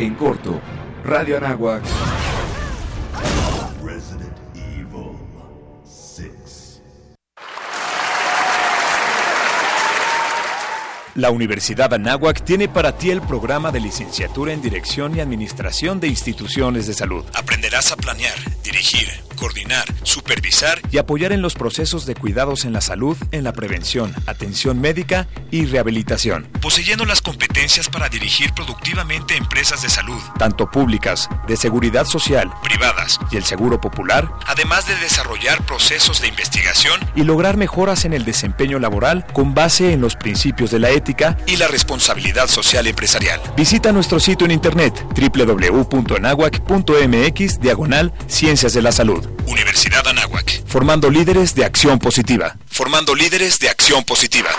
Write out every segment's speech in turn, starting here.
En corto, Radio Anáhuac. La Universidad Anáhuac tiene para ti el programa de licenciatura en Dirección y Administración de Instituciones de Salud. Aprenderás a planear, dirigir, coordinar, supervisar y apoyar en los procesos de cuidados en la salud, en la prevención, atención médica y rehabilitación. Poseyendo las competencias para dirigir productivamente empresas de salud, tanto públicas, de seguridad social, privadas y el seguro popular, además de desarrollar procesos de investigación y lograr mejoras en el desempeño laboral con base en los principios de la ética y la responsabilidad social empresarial. Visita nuestro sitio en internet www.anahuac.mx diagonal Ciencias de la Salud. Universidad Anáhuac. Formando líderes de acción positiva. Formando líderes de acción positiva.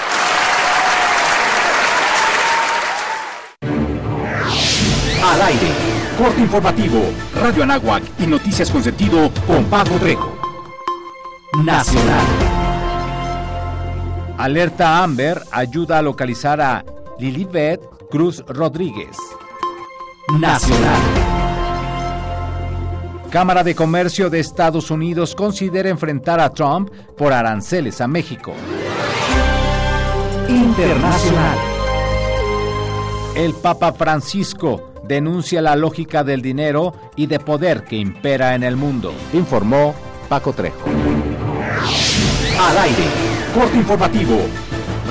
Al aire. Corte informativo. Radio Anáhuac y noticias con sentido con Paco Trejo. Nacional. Alerta Amber ayuda a localizar a Lilibet Cruz Rodríguez. Nacional. Cámara de Comercio de Estados Unidos considera enfrentar a Trump por aranceles a México. Internacional. El Papa Francisco denuncia la lógica del dinero y de poder que impera en el mundo, informó Paco Trejo. Al aire. Corte informativo.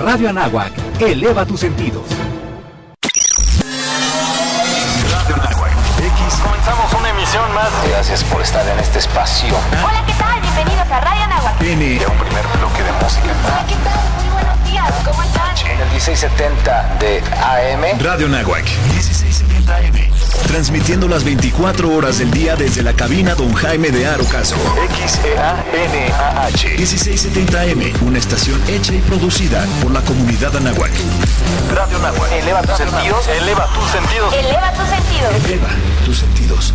Radio Anáhuac. Eleva tus sentidos. Más. Gracias por estar en este espacio. Hola, ¿qué tal? Bienvenidos a Radio Anáhuac. N. De un primer bloque de música. Hola, ¿qué tal? Muy buenos días. ¿Cómo están? En el 1670 de AM. Radio Nahuac. 1670 AM. Transmitiendo las 24 horas del día desde la cabina Don Jaime de Arocaso. X-E-A-N-A-H. 1670 AM. Una estación hecha y producida por la comunidad Anahuac. Radio Anáhuac. Eleva tus sentidos. Eleva tus sentidos. Eleva tus sentidos. Eleva tus sentidos.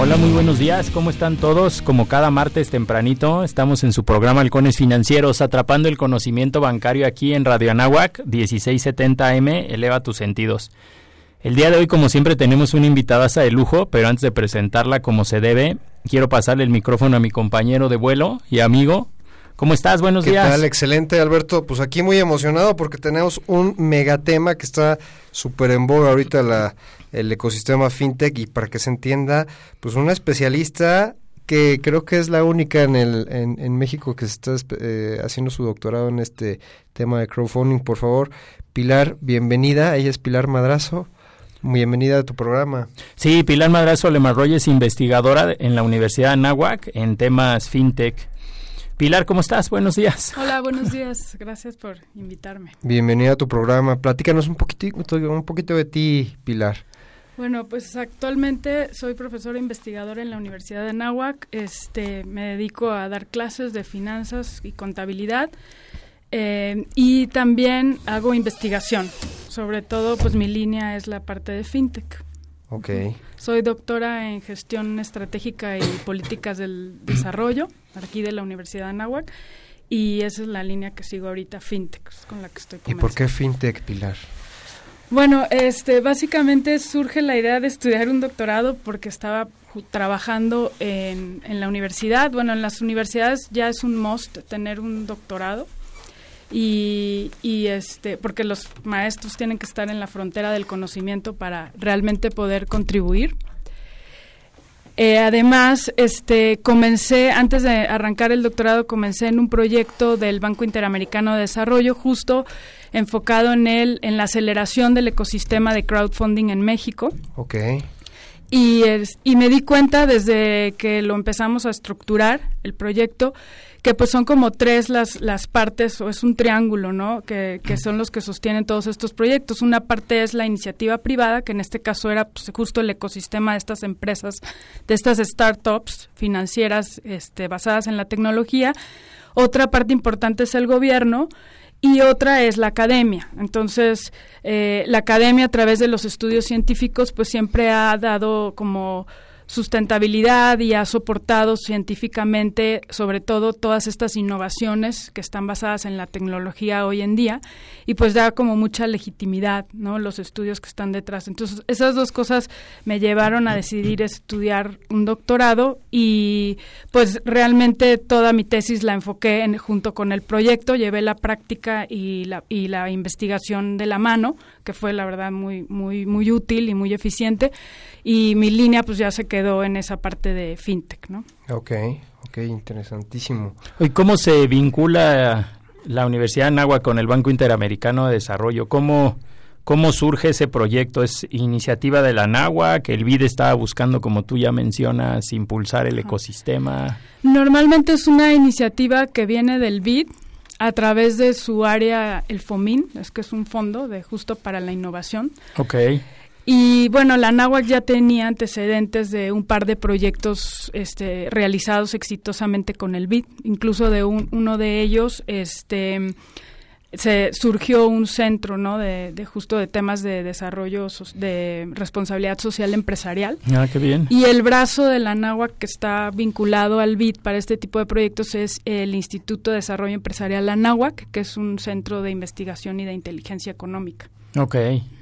Hola, muy buenos días. ¿Cómo están todos? Como cada martes tempranito, estamos en su programa Halcones Financieros, atrapando el conocimiento bancario aquí en Radio Anáhuac, 1670 AM. Eleva tus sentidos. El día de hoy, como siempre, tenemos una invitada de lujo, pero antes de presentarla como se debe, quiero pasarle el micrófono a mi compañero de vuelo y amigo. ¿Cómo estás? Buenos ¿Qué días. tal? Excelente, Alberto. Pues aquí muy emocionado porque tenemos un megatema que está súper en boga ahorita la, el ecosistema fintech y para que se entienda, pues una especialista que creo que es la única en, el, en, en México que está eh, haciendo su doctorado en este tema de crowdfunding. Por favor, Pilar, bienvenida. Ella es Pilar Madrazo. Bienvenida a tu programa. Sí, Pilar Madrazo Lemarroy es investigadora en la Universidad de Anáhuac en temas fintech. Pilar, ¿cómo estás? Buenos días. Hola, buenos días. Gracias por invitarme. Bienvenida a tu programa. Platícanos un poquitito, un poquito de ti, Pilar. Bueno, pues actualmente soy profesora investigadora en la Universidad de Anáhuac. Este, me dedico a dar clases de finanzas y contabilidad. Eh, y también hago investigación. Sobre todo, pues mi línea es la parte de fintech. Ok. Soy doctora en gestión estratégica y políticas del desarrollo, aquí de la Universidad de Anáhuac, y esa es la línea que sigo ahorita, fintech, con la que estoy ¿Y por qué fintech, Pilar? Bueno, este, básicamente surge la idea de estudiar un doctorado porque estaba trabajando en, en la universidad. Bueno, en las universidades ya es un must tener un doctorado y, y, este porque los maestros tienen que estar en la frontera del conocimiento para realmente poder contribuir. Eh, además, este comencé antes de arrancar el doctorado comencé en un proyecto del Banco Interamericano de Desarrollo justo enfocado en el en la aceleración del ecosistema de crowdfunding en México. Okay. y, es, y me di cuenta desde que lo empezamos a estructurar, el proyecto, que pues son como tres las, las partes, o es un triángulo, ¿no? Que, que son los que sostienen todos estos proyectos. Una parte es la iniciativa privada, que en este caso era pues, justo el ecosistema de estas empresas, de estas startups financieras este, basadas en la tecnología. Otra parte importante es el gobierno y otra es la academia. Entonces, eh, la academia a través de los estudios científicos pues siempre ha dado como sustentabilidad y ha soportado científicamente sobre todo todas estas innovaciones que están basadas en la tecnología hoy en día y pues da como mucha legitimidad, ¿no? Los estudios que están detrás. Entonces, esas dos cosas me llevaron a decidir estudiar un doctorado y pues realmente toda mi tesis la enfoqué en, junto con el proyecto, llevé la práctica y la, y la investigación de la mano, que fue la verdad muy muy muy útil y muy eficiente y mi línea pues ya se quedó en esa parte de fintech, ¿no? Ok, ok, interesantísimo. ¿Y cómo se vincula la Universidad de Nagua con el Banco Interamericano de Desarrollo? ¿Cómo, cómo surge ese proyecto? ¿Es iniciativa de la Nagua que el BID estaba buscando, como tú ya mencionas, impulsar el ecosistema? Normalmente es una iniciativa que viene del BID a través de su área, el FOMIN, es que es un fondo de justo para la innovación. Ok. Y bueno, la NAWAC ya tenía antecedentes de un par de proyectos este, realizados exitosamente con el BID, incluso de un, uno de ellos, este se surgió un centro no de, de justo de temas de desarrollo de responsabilidad social empresarial. Ah qué bien. Y el brazo de la NAWAC que está vinculado al BID para este tipo de proyectos es el Instituto de Desarrollo Empresarial ANAWAC que es un centro de investigación y de inteligencia económica Ok.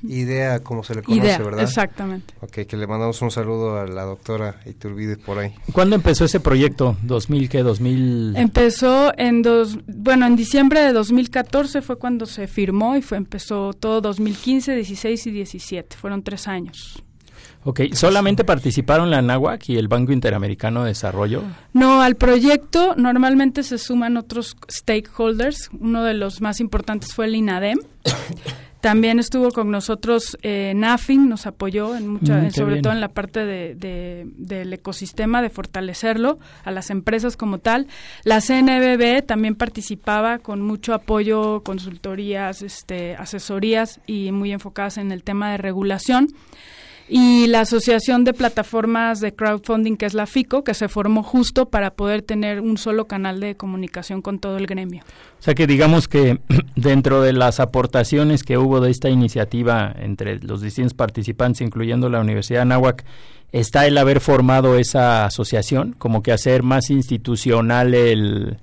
Idea, como se le conoce, Idea, ¿verdad? Exactamente. Ok, que le mandamos un saludo a la doctora Iturbide por ahí. ¿Cuándo empezó ese proyecto? ¿2000 qué? ¿2000? Empezó en dos, bueno, en diciembre de 2014 fue cuando se firmó y fue empezó todo 2015, 16 y 17. Fueron tres años. Ok, ¿solamente participaron la NAWAC y el Banco Interamericano de Desarrollo? No, al proyecto normalmente se suman otros stakeholders. Uno de los más importantes fue el INADEM. También estuvo con nosotros eh, NAFIN, nos apoyó en mucha, Mm, sobre bien. todo en la parte de, de- del ecosistema, de fortalecerlo a las empresas como tal. La CNBB también participaba con mucho apoyo, consultorías, este, asesorías y muy enfocadas en el tema de regulación. Y la Asociación de Plataformas de Crowdfunding, que es la FICO, que se formó justo para poder tener un solo canal de comunicación con todo el gremio. O sea que digamos que dentro de las aportaciones que hubo de esta iniciativa entre los distintos participantes, incluyendo la Universidad de Anáhuac, está el haber formado esa asociación, como que hacer más institucional el,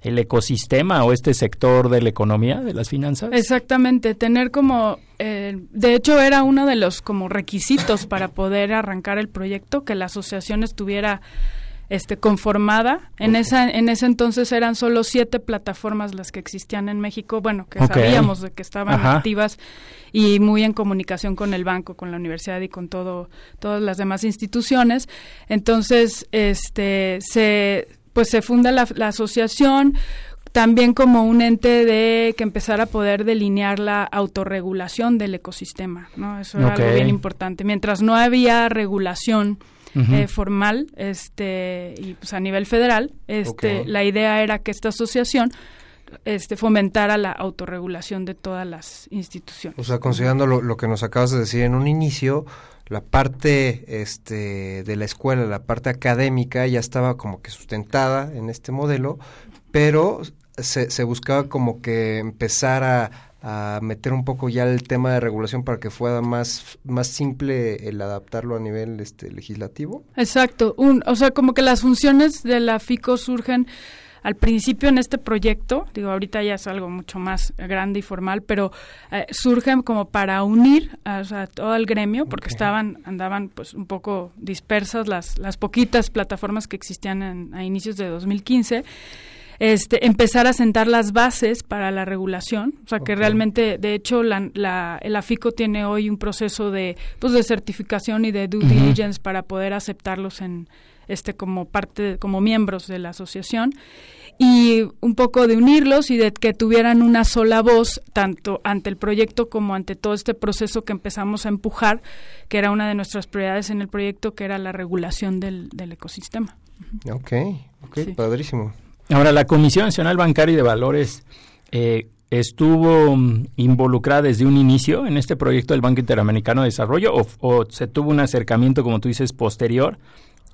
el ecosistema o este sector de la economía, de las finanzas. Exactamente, tener como, eh, de hecho era uno de los como requisitos para poder arrancar el proyecto, que la asociación estuviera este, conformada. En esa, en ese entonces eran solo siete plataformas las que existían en México, bueno, que sabíamos de que estaban Ajá. activas y muy en comunicación con el banco, con la universidad y con todo, todas las demás instituciones. Entonces, este, se, pues se funda la, la asociación también como un ente de que empezara a poder delinear la autorregulación del ecosistema, ¿no? Eso era algo bien importante. Mientras no había regulación eh, formal, este, y pues a nivel federal, este, la idea era que esta asociación este, fomentara la autorregulación de todas las instituciones. O sea, considerando lo, lo que nos acabas de decir en un inicio, la parte este, de la escuela, la parte académica ya estaba como que sustentada en este modelo, pero se, se buscaba como que empezar a, a meter un poco ya el tema de regulación para que fuera más, más simple el adaptarlo a nivel este, legislativo. Exacto, un, o sea, como que las funciones de la FICO surgen al principio en este proyecto, digo, ahorita ya es algo mucho más grande y formal, pero eh, surgen como para unir a, todo el gremio, porque estaban, andaban pues un poco dispersas las, las poquitas plataformas que existían en- a inicios de 2015. Este, empezar a sentar las bases para la regulación, o sea que realmente, de hecho, la, la, el AFICO tiene hoy un proceso de, pues, de certificación y de due diligence para poder aceptarlos en este como parte como miembros de la asociación. Y un poco de unirlos y de que tuvieran una sola voz, tanto ante el proyecto como ante todo este proceso que empezamos a empujar, que era una de nuestras prioridades en el proyecto, que era la regulación del, del ecosistema. Ok, ok, padrísimo. Ahora, la Comisión Nacional Bancaria y de Valores eh, estuvo mm, involucrada desde un inicio en este proyecto del Banco Interamericano de Desarrollo o, se tuvo un acercamiento, como tú dices, posterior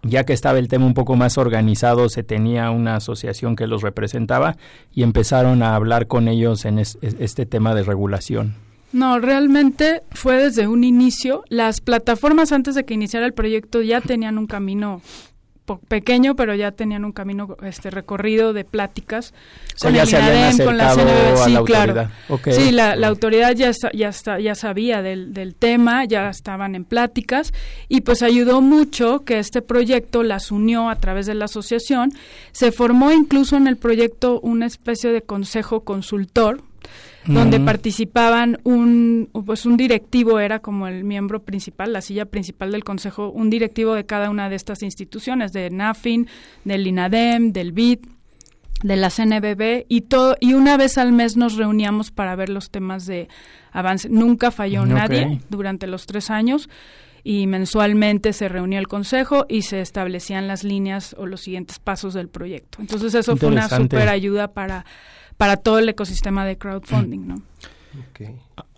ya que estaba el tema un poco más organizado, se tenía una asociación que los representaba y empezaron a hablar con ellos en es, este tema de regulación. No, realmente fue desde un inicio. Las plataformas antes de que iniciara el proyecto ya tenían un camino pequeño, pero ya tenían un camino este recorrido de pláticas con el INADEM, con la CNBB. Sí, la claro. Sí, la, la, autoridad ya ya está, ya sabía del, del tema, ya estaban en pláticas y pues ayudó mucho que este proyecto las unió a través de la asociación. Se formó incluso en el proyecto una especie de consejo consultor donde participaban un pues un directivo era como el miembro principal, la silla principal del consejo, un directivo de cada una de estas instituciones, de NAFIN, del INADEM, del BID, de la CNBB y todo y una vez al mes nos reuníamos para ver los temas de avance. Nunca falló nadie durante los tres años y mensualmente se reunía el consejo y se establecían las líneas o los siguientes pasos del proyecto. Entonces eso fue una super ayuda para para todo el ecosistema de crowdfunding, ¿no?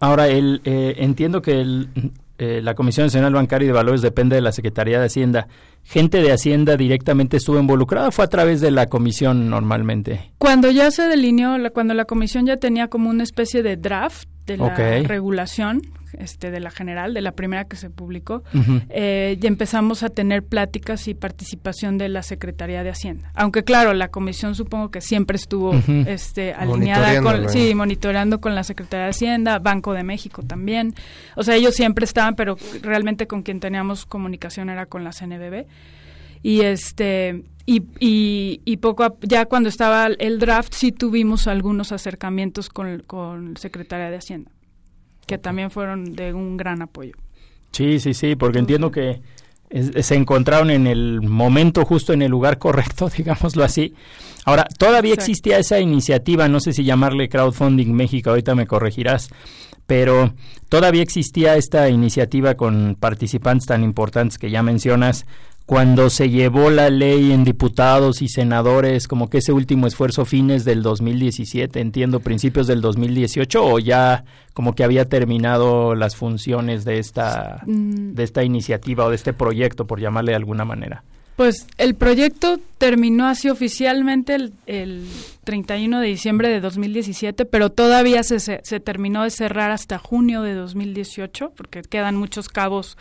Ahora, el, eh, entiendo que el, eh, la Comisión Nacional Bancaria y de Valores depende de la Secretaría de Hacienda. ¿Gente de Hacienda directamente estuvo involucrada o fue a través de la comisión normalmente? Cuando ya se delineó, cuando la comisión ya tenía como una especie de draft de la regulación, este, de la general, de la primera que se publicó, eh, y empezamos a tener pláticas y participación de la Secretaría de Hacienda. Aunque claro, la comisión supongo que siempre estuvo este, alineada con, sí, monitoreando con la Secretaría de Hacienda, Banco de México también. O sea, ellos siempre estaban, pero realmente con quien teníamos comunicación era con la CNBB. Y este y, y, y, poco ya cuando estaba el draft sí tuvimos algunos acercamientos con, con Secretaría de Hacienda que también fueron de un gran apoyo. Sí, sí, sí, porque entiendo que se encontraron en el momento justo en el lugar correcto, digámoslo así. Ahora, todavía existía esa iniciativa, no sé si llamarle Crowdfunding México, ahorita me corregirás, pero todavía existía esta iniciativa con participantes tan importantes que ya mencionas, cuando se llevó la ley en diputados y senadores, como que ese último esfuerzo fines del 2017, entiendo, principios del 2018, o ya como que había terminado las funciones de esta, mm. de esta iniciativa o de este proyecto, por llamarle de alguna manera. Pues el proyecto terminó así oficialmente el, el 31 de diciembre de 2017, pero todavía se, se, terminó de cerrar hasta junio de 2018, porque quedan muchos cabos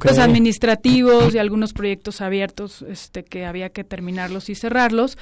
pues, administrativos y algunos proyectos abiertos este, que había que terminarlos y cerrarlos.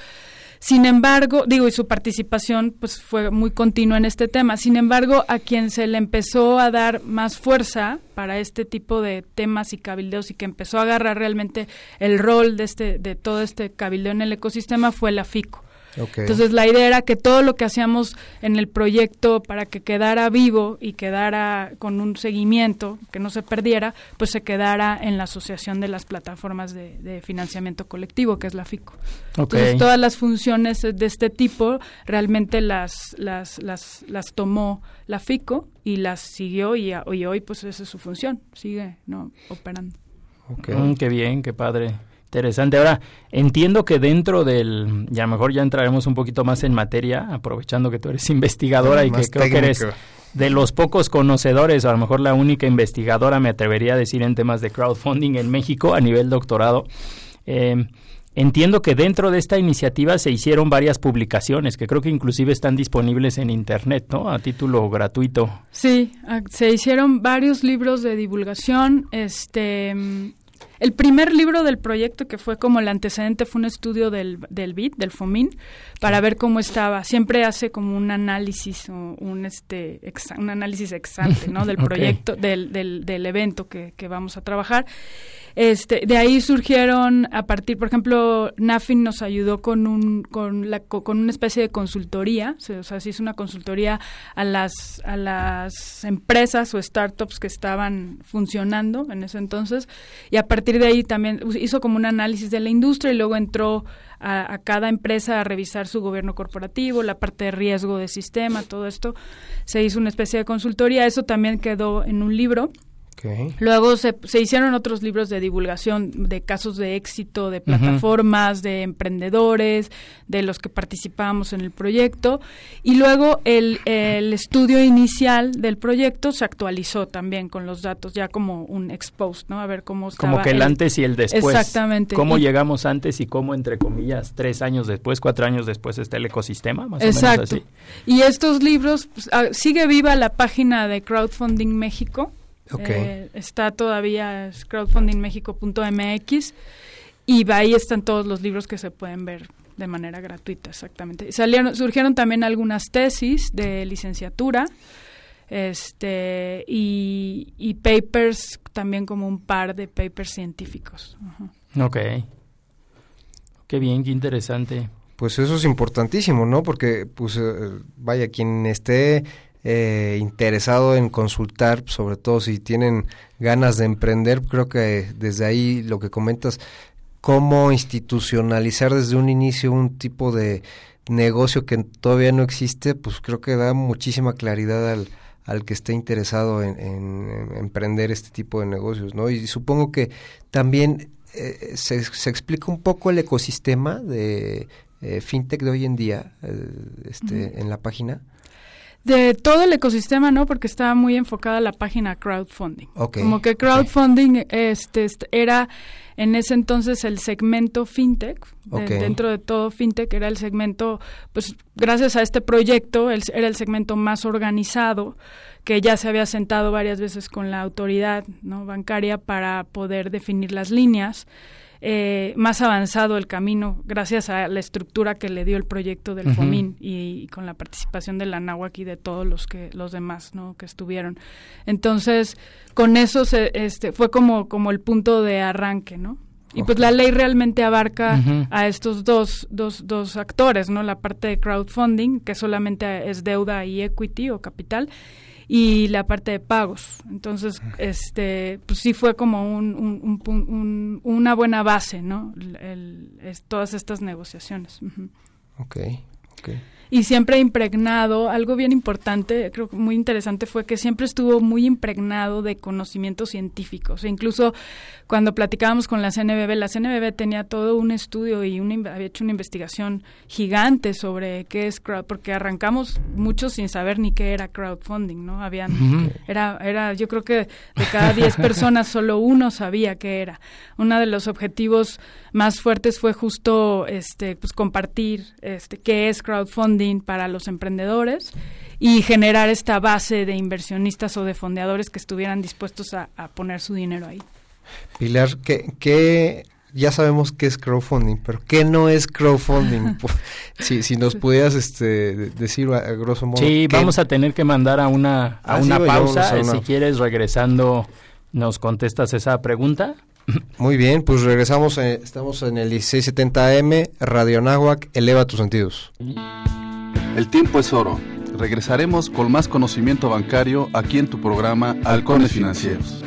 Sin embargo, digo, y su participación pues fue muy continua en este tema. Sin embargo, a quien se le empezó a dar más fuerza para este tipo de temas y cabildeos y que empezó a agarrar realmente el rol de este de todo este cabildeo en el ecosistema fue la FICO. Entonces la idea era que todo lo que hacíamos en el proyecto para que quedara vivo y quedara con un seguimiento, que no se perdiera, pues se quedara en la Asociación de las Plataformas de, Financiamiento Colectivo, que es la FICO. Entonces todas las funciones de este tipo realmente las, las, las, las tomó la FICO y las siguió y, hoy pues esa es su función, sigue no operando. Mm, qué bien, qué padre. Interesante. Ahora, entiendo que dentro del, ya mejor ya entraremos un poquito más en materia, aprovechando que tú eres investigadora y que creo que eres de los pocos conocedores, o a lo mejor la única investigadora, me atrevería a decir, en temas de crowdfunding en México a nivel doctorado. Eh, entiendo que dentro de esta iniciativa se hicieron varias publicaciones que creo que inclusive están disponibles en internet, ¿no? A título gratuito. Sí, se hicieron varios libros de divulgación, este el primer libro del proyecto, que fue como el antecedente, fue un estudio del, del BID, del FOMIN, para ver cómo estaba. Siempre hace como un análisis, o un, este, un análisis exante, ¿no? Del proyecto, del, del, del evento que, que vamos a trabajar. Este, de ahí surgieron a partir, por ejemplo, Nafin nos ayudó con un con la con una especie de consultoría, o sea, se hizo una consultoría a las a las empresas o startups que estaban funcionando en ese entonces y a partir de ahí también hizo como un análisis de la industria y luego entró a, a, cada empresa a revisar su gobierno corporativo, la parte de riesgo de sistema, todo esto. Se hizo una especie de consultoría, eso también quedó en un libro. Okay. Luego se, se, hicieron otros libros de divulgación de casos de éxito, de plataformas, uh -huh. de emprendedores, de los que participábamos en el proyecto. Y luego el, el, estudio inicial del proyecto se actualizó también con los datos, ya como un expost, ¿no? A ver cómo estaba. Como que el, el antes y el después. Exactamente. Cómo y, llegamos antes y cómo, entre comillas, tres años después, cuatro años después está el ecosistema, más Exacto. o menos así. Y estos libros, pues, sigue viva la página de Crowdfunding México. Okay. Eh, está todavía es crowdfundingmexico.mx y ahí están todos los libros que se pueden ver de manera gratuita, exactamente. Salieron, surgieron también algunas tesis de licenciatura este y, y papers, también como un par de papers científicos. Uh -huh. Ok. Qué bien, qué interesante. Pues eso es importantísimo, ¿no? Porque, pues, eh, vaya, quien esté eh, interesado en consultar, sobre todo si tienen ganas de emprender, creo que desde ahí lo que comentas, cómo institucionalizar desde un inicio un tipo de negocio que todavía no existe, pues creo que da muchísima claridad al, al que esté interesado en, en, en, emprender este tipo de negocios, ¿no? Y supongo que también eh, se, se, explica un poco el ecosistema de eh, fintech de hoy en día eh, este, uh -huh. en la página. De todo el ecosistema, ¿no? Porque estaba muy enfocada la página crowdfunding. Okay. Como que crowdfunding okay. este, era en ese entonces el segmento fintech. Okay. De, dentro de todo fintech era el segmento, pues gracias a este proyecto, el, era el segmento más organizado que ya se había sentado varias veces con la autoridad ¿no? bancaria para poder definir las líneas. Eh, más avanzado el camino gracias a la estructura que le dio el proyecto del uh -huh. FOMIN y, y, con la participación de la NAWAC y de todos los que los demás ¿no? que estuvieron. Entonces, con eso se, este, fue como, como el punto de arranque, ¿no? Y pues la ley realmente abarca uh -huh. a estos dos, dos, dos actores, ¿no? La parte de crowdfunding, que solamente es deuda y equity o capital, y la parte de pagos. Entonces, este, pues sí fue como un, un, un, una buena base, ¿no? El, todas estas negociaciones. Uh. Ok, ok. Y siempre impregnado, algo bien importante, creo que muy interesante fue que siempre estuvo muy impregnado de conocimientos científicos. E incluso cuando platicábamos con la CNBB, la CNBB tenía todo un estudio y una, había hecho una investigación gigante sobre qué es crowd, porque arrancamos muchos sin saber ni qué era crowdfunding, ¿no? Habían, uh -huh. era, era, yo creo que de cada 10 personas solo uno sabía qué era. Uno de los objetivos más fuertes fue justo, este, pues compartir, este, qué es crowdfunding para los emprendedores y generar esta base de inversionistas o de fondeadores que estuvieran dispuestos a, a poner su dinero ahí. Pilar, ¿qué, qué ya sabemos qué es crowdfunding, pero ¿qué no es crowdfunding? si, si nos pudieras este, decir a, grosso modo. Sí, vamos a tener que mandar a una, a ah, una sí, pausa. A una... Si quieres, regresando, nos contestas esa pregunta. Muy bien, pues regresamos, eh, estamos en el 1670 AM, Radio Nahuac, eleva tus sentidos. El tiempo es oro. Regresaremos con más conocimiento bancario aquí en tu programa Halcones Financieros.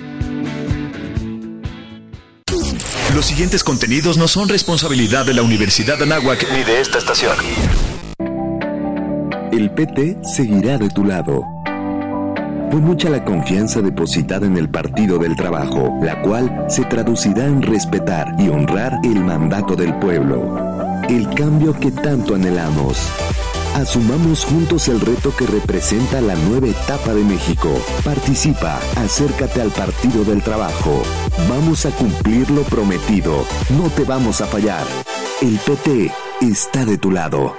Los siguientes contenidos no son responsabilidad de la Universidad de Anáhuac ni de esta estación. El PT seguirá de tu lado. Fue mucha la confianza depositada en el Partido del Trabajo, la cual se traducirá en respetar y honrar el mandato del pueblo. El cambio que tanto anhelamos. Asumamos juntos el reto que representa la nueva etapa de México. Participa, acércate al Partido del Trabajo. Vamos a cumplir lo prometido. No te vamos a fallar. El PT está de tu lado.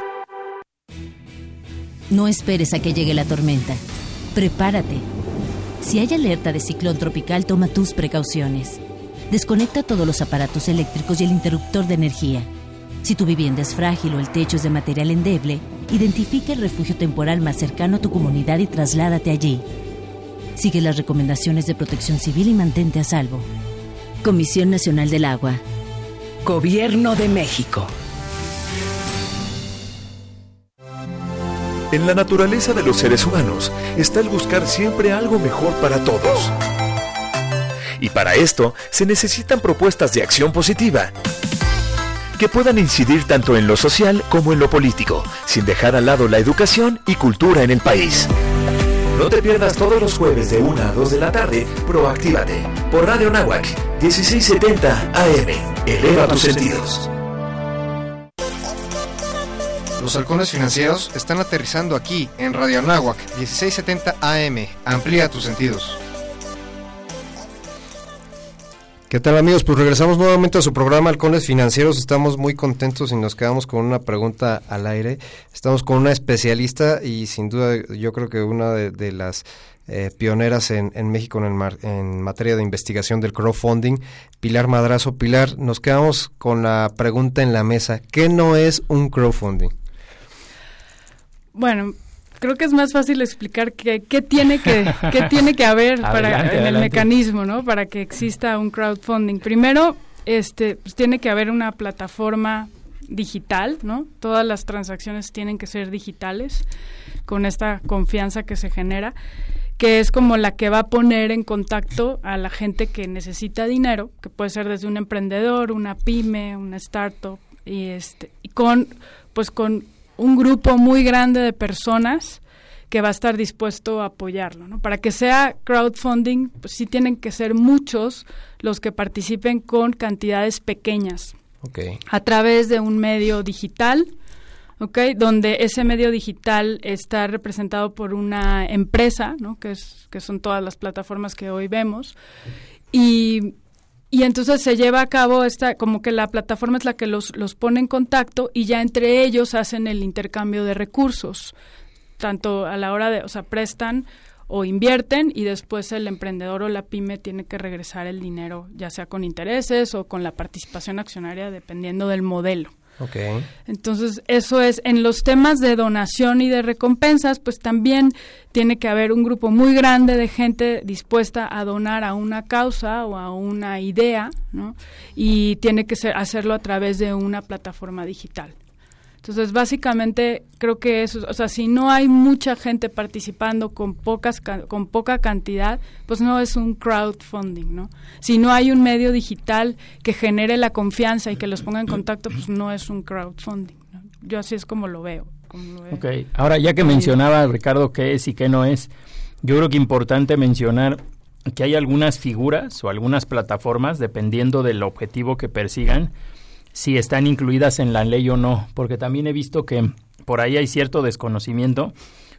No esperes a que llegue la tormenta. Prepárate. Si hay alerta de ciclón tropical, toma tus precauciones. Desconecta todos los aparatos eléctricos y el interruptor de energía. Si tu vivienda es frágil o el techo es de material endeble, identifica el refugio temporal más cercano a tu comunidad y trasládate allí. Sigue las recomendaciones de protección civil y mantente a salvo. Comisión Nacional del Agua. Gobierno de México. En la naturaleza de los seres humanos está el buscar siempre algo mejor para todos. Y para esto se necesitan propuestas de acción positiva que puedan incidir tanto en lo social como en lo político, sin dejar al lado la educación y cultura en el país. No te pierdas todos los jueves de 1 a 2 de la tarde, Proactívate, por Radio Nahuac, 1670 AM. Eleva tus sentidos. Los halcones financieros están aterrizando aquí, en Radio Anáhuac, 1670 AM. Amplía tus sentidos. ¿Qué tal amigos? Pues regresamos nuevamente a su programa Halcones Financieros. Estamos muy contentos y nos quedamos con una pregunta al aire. Estamos con una especialista y sin duda yo creo que una de, las eh, pioneras en, México en, el mar, en materia de investigación del crowdfunding, Pilar Madrazo. Pilar, nos quedamos con la pregunta en la mesa. ¿Qué no es un crowdfunding? Bueno, creo que es más fácil explicar qué, tiene que qué tiene que haber para en el mecanismo, ¿no? Para que exista un crowdfunding. Primero, este, pues tiene que haber una plataforma digital, ¿no? Todas las transacciones tienen que ser digitales con esta confianza que se genera, que es como la que va a poner en contacto a la gente que necesita dinero, que puede ser desde un emprendedor, una pyme, una startup y este y con pues con un grupo muy grande de personas que va a estar dispuesto a apoyarlo. ¿no? Para que sea crowdfunding, pues sí tienen que ser muchos los que participen con cantidades pequeñas. A través de un medio digital, okay, donde ese medio digital está representado por una empresa, ¿no? que, es, que son todas las plataformas que hoy vemos, y y entonces se lleva a cabo esta, como que la plataforma es la que los, los pone en contacto y ya entre ellos hacen el intercambio de recursos, tanto a la hora de, o sea, prestan o invierten y después el emprendedor o la pyme tiene que regresar el dinero, ya sea con intereses o con la participación accionaria, dependiendo del modelo. Okay. Entonces, eso es, en los temas de donación y de recompensas, pues también tiene que haber un grupo muy grande de gente dispuesta a donar a una causa o a una idea, ¿no? Y tiene que ser, hacerlo a través de una plataforma digital. Entonces, básicamente, creo que eso, o sea, si no hay mucha gente participando con pocas con poca cantidad, pues no es un crowdfunding, ¿no? Si no hay un medio digital que genere la confianza y que los ponga en contacto, pues no es un crowdfunding. Yo así es como lo veo. Ok, ahora ya que mencionaba Ricardo qué es y qué no es, yo creo que importante mencionar que hay algunas figuras o algunas plataformas, dependiendo del objetivo que persigan, si están incluidas en la ley o no, porque también he visto que por ahí hay cierto desconocimiento,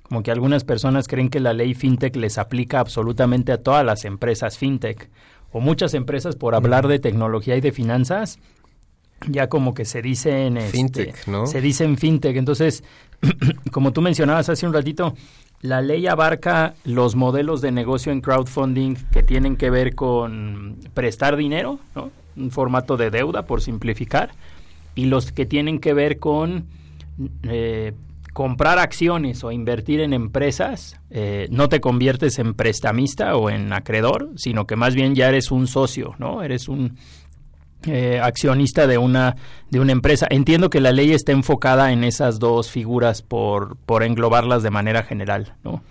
como que algunas personas creen que la ley fintech les aplica absolutamente a todas las empresas fintech, o muchas empresas por hablar de tecnología y de finanzas, ya como que se dicen este, fintech, ¿no? Se dicen fintech, entonces, como tú mencionabas hace un ratito, la ley abarca los modelos de negocio en crowdfunding que tienen que ver con prestar dinero, ¿no? Un formato de deuda, por simplificar, y los que tienen que ver con eh, comprar acciones o invertir en empresas, eh, no te conviertes en prestamista o en acreedor, sino que más bien ya eres un socio, ¿no? Eres un eh, accionista de una de una empresa. Entiendo que la ley está enfocada en esas dos figuras por, por englobarlas de manera general, ¿no?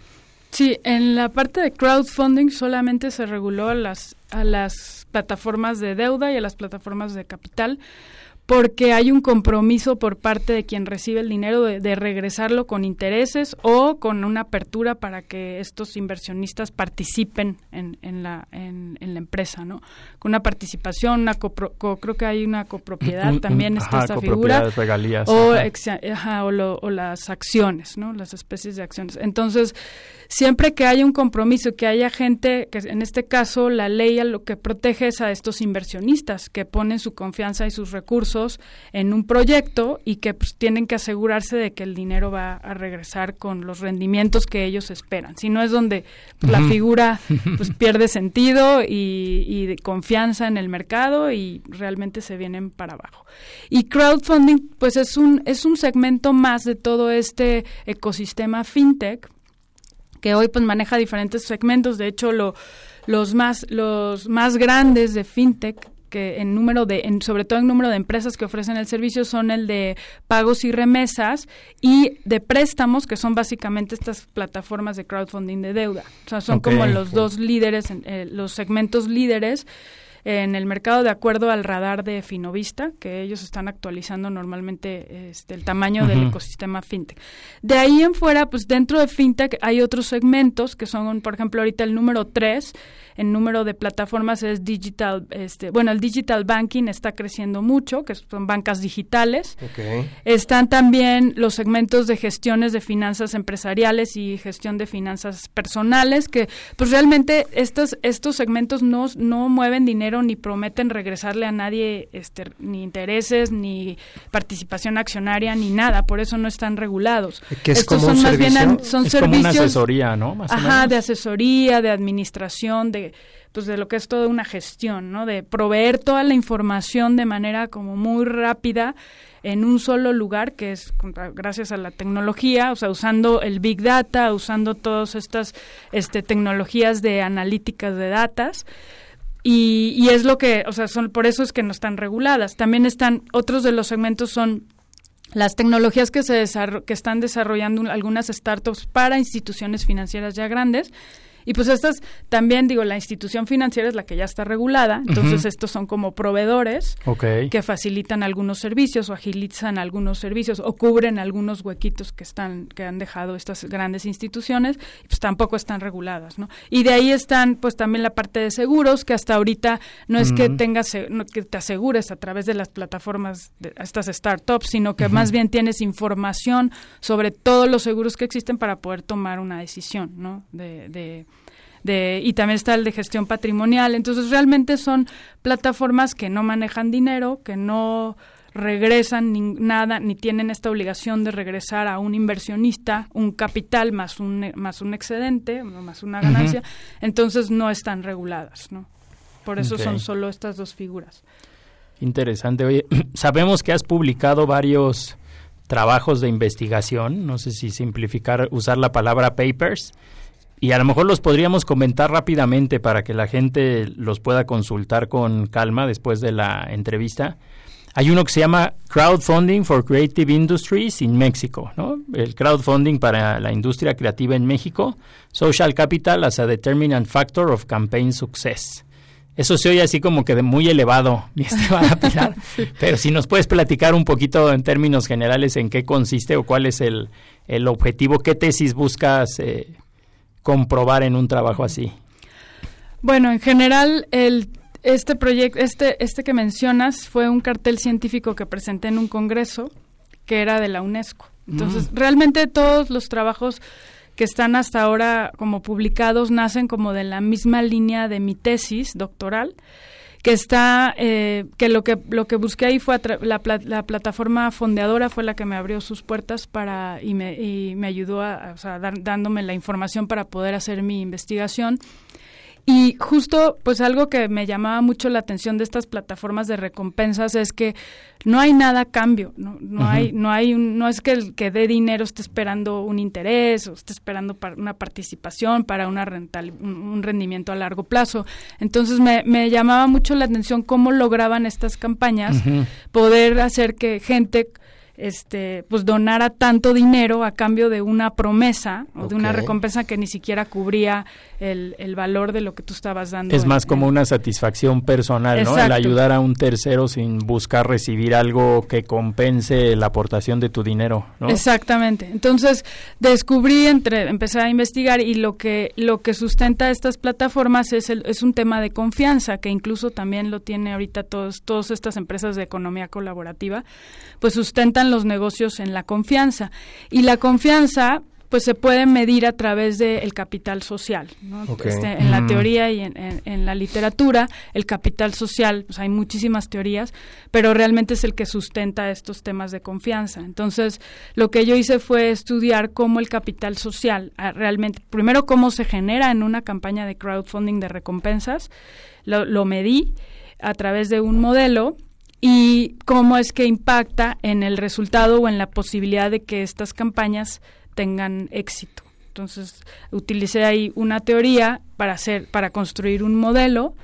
Sí, en la parte de crowdfunding solamente se reguló las, a las plataformas de deuda y a las plataformas de capital porque hay un compromiso por parte de quien recibe el dinero de, regresarlo con intereses o con una apertura para que estos inversionistas participen en, en, la, en, la empresa, ¿no? Con una participación, una creo que hay una copropiedad, también está esa figura. Regalías, o, o, las acciones, ¿no? Las especies de acciones. Entonces, siempre que haya un compromiso, que haya gente, que en este caso la ley a lo que protege es a estos inversionistas que ponen su confianza y sus recursos en un proyecto y que pues, tienen que asegurarse de que el dinero va a regresar con los rendimientos que ellos esperan. Si no es donde la figura pues, pierde sentido y, y de confianza en el mercado y realmente se vienen para abajo. Y crowdfunding pues es un, es un segmento más de todo este ecosistema fintech que hoy pues maneja diferentes segmentos. De hecho, lo, los más los más grandes de fintech que en número de, en, sobre todo en número de empresas que ofrecen el servicio son el de pagos y remesas y de préstamos, que son básicamente estas plataformas de crowdfunding de deuda. O sea, son como los dos líderes, en- eh, los segmentos líderes en el mercado de acuerdo al radar de Finovista, que ellos están actualizando normalmente este, el tamaño del ecosistema fintech. De ahí en fuera, pues dentro de fintech hay otros segmentos que son, por ejemplo, ahorita el número 3, el número de plataformas es digital, este, bueno, el digital banking está creciendo mucho, que son bancas digitales. Están también los segmentos de gestiones de finanzas empresariales y gestión de finanzas personales, que pues realmente estos, estos segmentos no, no mueven dinero ni prometen regresarle a nadie este, ni intereses, ni participación accionaria, ni nada, por eso no están regulados. ¿Que es Estos como un son más bien servicio? an- son Es como una servicios asesoría, ¿no? Más o Ajá, menos. de asesoría, de administración, de pues de lo que es toda una gestión, ¿no? De proveer toda la información de manera como muy rápida en un solo lugar, que es gracias a la tecnología, o sea, usando el big data, usando todas estas este, tecnologías de analíticas de datas. Y, es lo que, o sea, son por eso es que no están reguladas. También están otros de los segmentos son las tecnologías que se que están desarrollando un- algunas startups para instituciones financieras ya grandes. Y pues estas también, digo, la institución financiera es la que ya está regulada, entonces estos son como proveedores que facilitan algunos servicios o agilizan algunos servicios o cubren algunos huequitos que están que han dejado estas grandes instituciones, y pues tampoco están reguladas, ¿no? Y de ahí están pues también la parte de seguros que hasta ahorita no es que tengas no, que te asegures a través de las plataformas de estas startups, sino que más bien tienes información sobre todos los seguros que existen para poder tomar una decisión, ¿no? De, de de, y también está el de gestión patrimonial. Entonces, realmente son plataformas que no manejan dinero, que no regresan ni nada, ni tienen esta obligación de regresar a un inversionista un capital más un, más un excedente, más una ganancia. Entonces, no están reguladas, ¿no? Por eso son solo estas dos figuras. Interesante. Oye, sabemos que has publicado varios trabajos de investigación, no sé si simplificar, usar la palabra papers, y a lo mejor los podríamos comentar rápidamente para que la gente los pueda consultar con calma después de la entrevista. Hay uno que se llama Crowdfunding for Creative Industries in Mexico, ¿no? El crowdfunding para la industria creativa en México, Social Capital as a Determinant Factor of Campaign Success. Eso se oye así como que de muy elevado, mi estimada Pilar. Pero si nos puedes platicar un poquito en términos generales en qué consiste o cuál es el, el objetivo, qué tesis buscas eh, comprobar en un trabajo así. Bueno, en general, el, este proyecto, este, este que mencionas fue un cartel científico que presenté en un congreso que era de la UNESCO. Entonces, Mm. realmente todos los trabajos que están hasta ahora como publicados nacen como de la misma línea de mi tesis doctoral que está eh, que lo que lo que busqué ahí fue la, la plataforma fondeadora fue la que me abrió sus puertas para y me, y me ayudó a- o sea, dar- dándome la información para poder hacer mi investigación y justo, pues algo que me llamaba mucho la atención de estas plataformas de recompensas es que no hay nada a cambio, no, no hay, no hay, un- no es que el que dé dinero esté esperando un interés o esté esperando para una participación para una rental, un, rendimiento a largo plazo. Entonces me, me llamaba mucho la atención cómo lograban estas campañas poder hacer que gente este pues donara tanto dinero a cambio de una promesa o de una recompensa que ni siquiera cubría el, el valor de lo que tú estabas dando. Es en- más como una satisfacción personal, ¿no? El ayudar a un tercero sin buscar recibir algo que compense la aportación de tu dinero, ¿no? Exactamente. Entonces descubrí, entre, empecé a investigar y lo que lo que sustenta estas plataformas es el, es un tema de confianza que incluso también lo tiene ahorita todos todas estas empresas de economía colaborativa, pues sustentan los negocios en la confianza y la confianza pues se puede medir a través del capital social. Este, en la teoría y en, en- en la literatura, el capital social, pues hay muchísimas teorías, pero realmente es el que sustenta estos temas de confianza. Entonces, lo que yo hice fue estudiar cómo el capital social, ah, realmente, primero cómo se genera en una campaña de crowdfunding de recompensas, lo, lo medí a través de un modelo y cómo es que impacta en el resultado o en la posibilidad de que estas campañas tengan éxito. Entonces, utilicé ahí una teoría para hacer para construir un modelo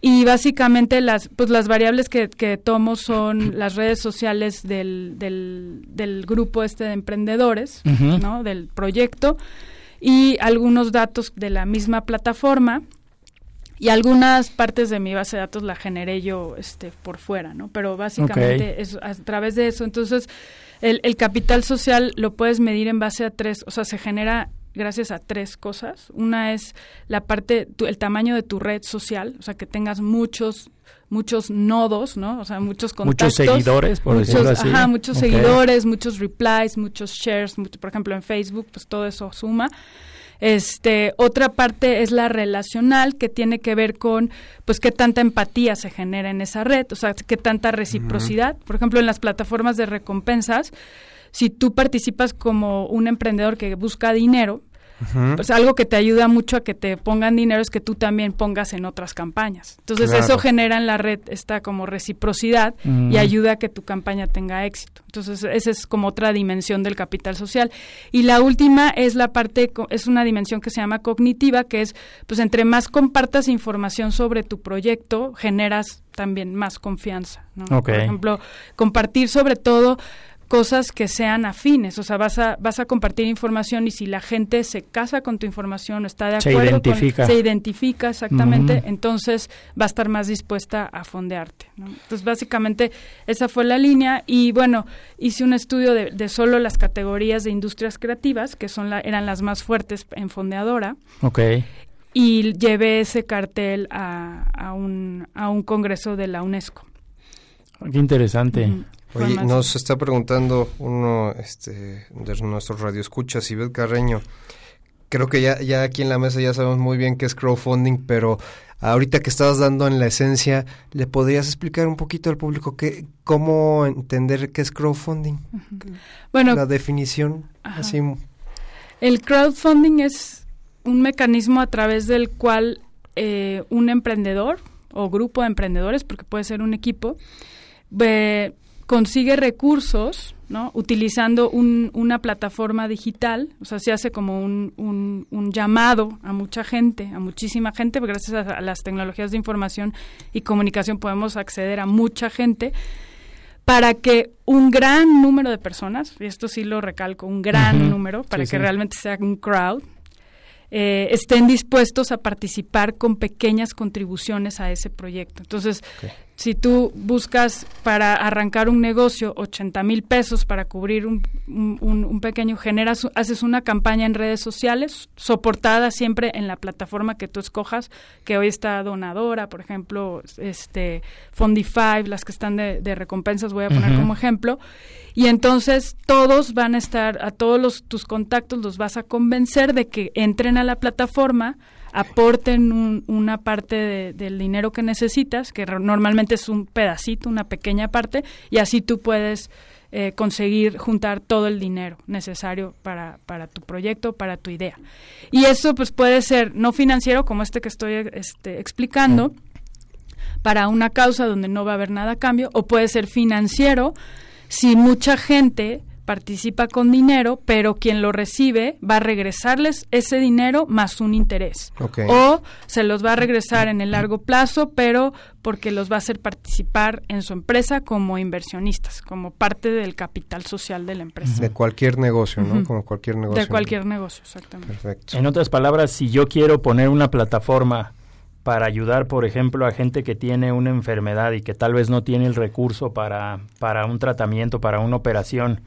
y básicamente las, pues las variables que, que tomo son las redes sociales del, del, del grupo este de emprendedores. ¿no? Del proyecto y algunos datos de la misma plataforma y algunas partes de mi base de datos la generé yo este por fuera, ¿no? Pero básicamente es a través de eso. Entonces, el, el capital social lo puedes medir en base a tres, o sea, se genera gracias a tres cosas. Una es la parte, tu- el tamaño de tu red social, o sea, que tengas muchos muchos nodos, ¿no? O sea, muchos contactos. Muchos seguidores, por muchos, decirlo así. Ajá, muchos seguidores, muchos replies, muchos shares, mucho- por ejemplo, en Facebook, pues todo eso suma. Este, otra parte es la relacional que tiene que ver con pues qué tanta empatía se genera en esa red, o sea, qué tanta reciprocidad. Por ejemplo, en las plataformas de recompensas, si tú participas como un emprendedor que busca dinero, pues algo que te ayuda mucho a que te pongan dinero es que tú también pongas en otras campañas. Entonces Claro. eso genera en la red esta como reciprocidad y ayuda a que tu campaña tenga éxito. Entonces esa es como otra dimensión del capital social. Y la última es la parte, es una dimensión que se llama cognitiva, que es, pues entre más compartas información sobre tu proyecto, generas también más confianza. ¿no? Por ejemplo, compartir sobre todo cosas que sean afines, o sea, vas a vas a compartir información y si la gente se casa con tu información o está de Se acuerdo con- identifica. se identifica exactamente, entonces va a estar más dispuesta a fondearte. ¿no? Entonces, básicamente esa fue la línea y bueno, hice un estudio de, de solo las categorías de industrias creativas, que son la, eran las más fuertes en fondeadora Ok. y llevé ese cartel a, a un a un congreso de la UNESCO. Qué interesante. Oye, nos está preguntando uno este, de nuestros radioescuchas, Ivette Carreño. Creo que ya, ya aquí en la mesa ya sabemos muy bien qué es crowdfunding, pero ahorita que estabas dando en la esencia, ¿le podrías explicar un poquito al público qué, cómo entender qué es crowdfunding? Bueno, la definición, Ajá. así. El crowdfunding es un mecanismo a través del cual eh, un emprendedor o grupo de emprendedores, porque puede ser un equipo, ve- consigue recursos, ¿no? Utilizando un- una plataforma digital, o sea, se hace como un, un- un llamado a mucha gente, a muchísima gente, porque gracias a, a las tecnologías de información y comunicación podemos acceder a mucha gente para que un gran número de personas, y esto sí lo recalco, un gran número, para Sí, que sí. realmente sea un crowd, eh, estén dispuestos a participar con pequeñas contribuciones a ese proyecto. Entonces, si tú buscas para arrancar un negocio 80 mil pesos para cubrir un, un- pequeño, generas, haces una campaña en redes sociales, soportada siempre en la plataforma que tú escojas, que hoy está Donadora, por ejemplo, este Fundify, las que están de, de recompensas, voy a poner como ejemplo. Y entonces todos van a estar, a todos los, tus contactos los vas a convencer de que entren a la plataforma, aporten un- una parte de- del dinero que necesitas, que normalmente es un pedacito, una pequeña parte, y así tú puedes eh, conseguir juntar todo el dinero necesario para, para tu proyecto, para tu idea. Y eso pues puede ser no financiero, como este que estoy este, explicando, para una causa donde no va a haber nada a cambio, o puede ser financiero si mucha gente participa con dinero, pero quien lo recibe va a regresarles ese dinero más un interés. Ok. O se los va a regresar en el largo plazo, pero porque los va a hacer participar en su empresa como inversionistas, como parte del capital social de la empresa. De cualquier negocio, ¿no? Como cualquier negocio. De cualquier negocio, exactamente. Perfecto. En otras palabras, si yo quiero poner una plataforma para ayudar, por ejemplo, a gente que tiene una enfermedad y que tal vez no tiene el recurso para, para un tratamiento, para una operación,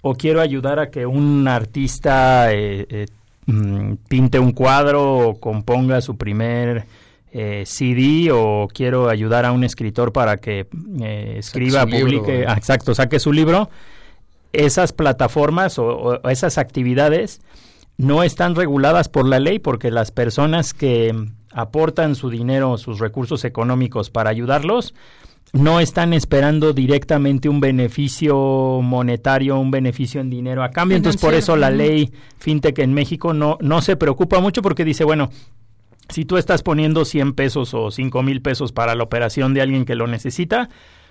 o quiero ayudar a que un artista eh, eh, mm, pinte un cuadro o componga su primer eh, CD, o quiero ayudar a un escritor para que escriba, libro, publique, ¿eh? ah, exacto, saque su libro, esas plataformas o, o esas actividades no están reguladas por la ley porque las personas que aportan su dinero, sus recursos económicos para ayudarlos, no están esperando directamente un beneficio monetario, un beneficio en dinero a cambio. Entonces, por eso la ley FinTech en México no, no se preocupa mucho porque dice, bueno, si tú estás poniendo 100 pesos o 5 mil pesos para la operación de alguien que lo necesita,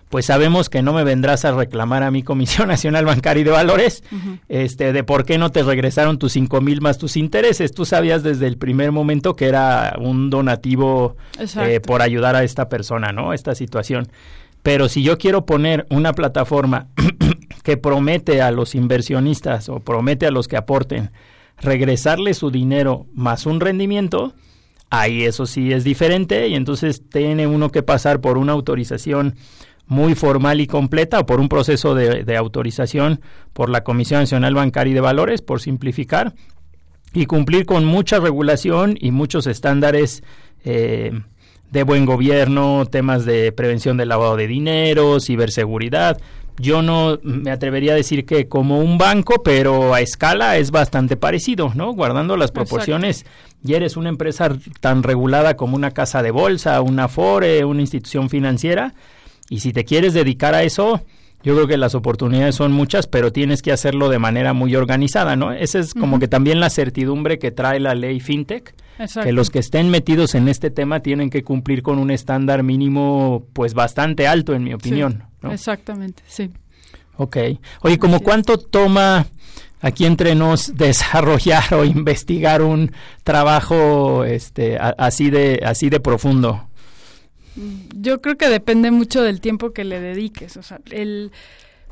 pues sabemos que no me vendrás a reclamar a mi Comisión Nacional Bancaria y de Valores, este, de por qué no te regresaron tus cinco mil más tus intereses. Tú sabías desde el primer momento que era un donativo eh, por ayudar a esta persona, ¿no? Esta situación. Pero si yo quiero poner una plataforma que promete a los inversionistas o promete a los que aporten regresarle su dinero más un rendimiento, ahí eso sí es diferente y entonces tiene uno que pasar por una autorización muy formal y completa o por un proceso de, autorización por la Comisión Nacional Bancaria y de Valores, por simplificar, y cumplir con mucha regulación y muchos estándares eh, de buen gobierno, temas de prevención del lavado de dinero, ciberseguridad. Yo no me atrevería a decir que como un banco, pero a escala es bastante parecido, ¿no? Guardando las proporciones, y eres una empresa tan regulada como una casa de bolsa, una FORE, una institución financiera, y si te quieres dedicar a eso, yo creo que las oportunidades son muchas, pero tienes que hacerlo de manera muy organizada, ¿no? Esa es como que también la certidumbre que trae la ley FinTech, que los que estén metidos en este tema tienen que cumplir con un estándar mínimo, pues bastante alto, en mi opinión. Exactamente, sí. Ok. Oye, ¿como cuánto toma aquí entre nos desarrollar o investigar un trabajo este, así, de, así de profundo? Yo creo que depende mucho del tiempo que le dediques. O sea, el,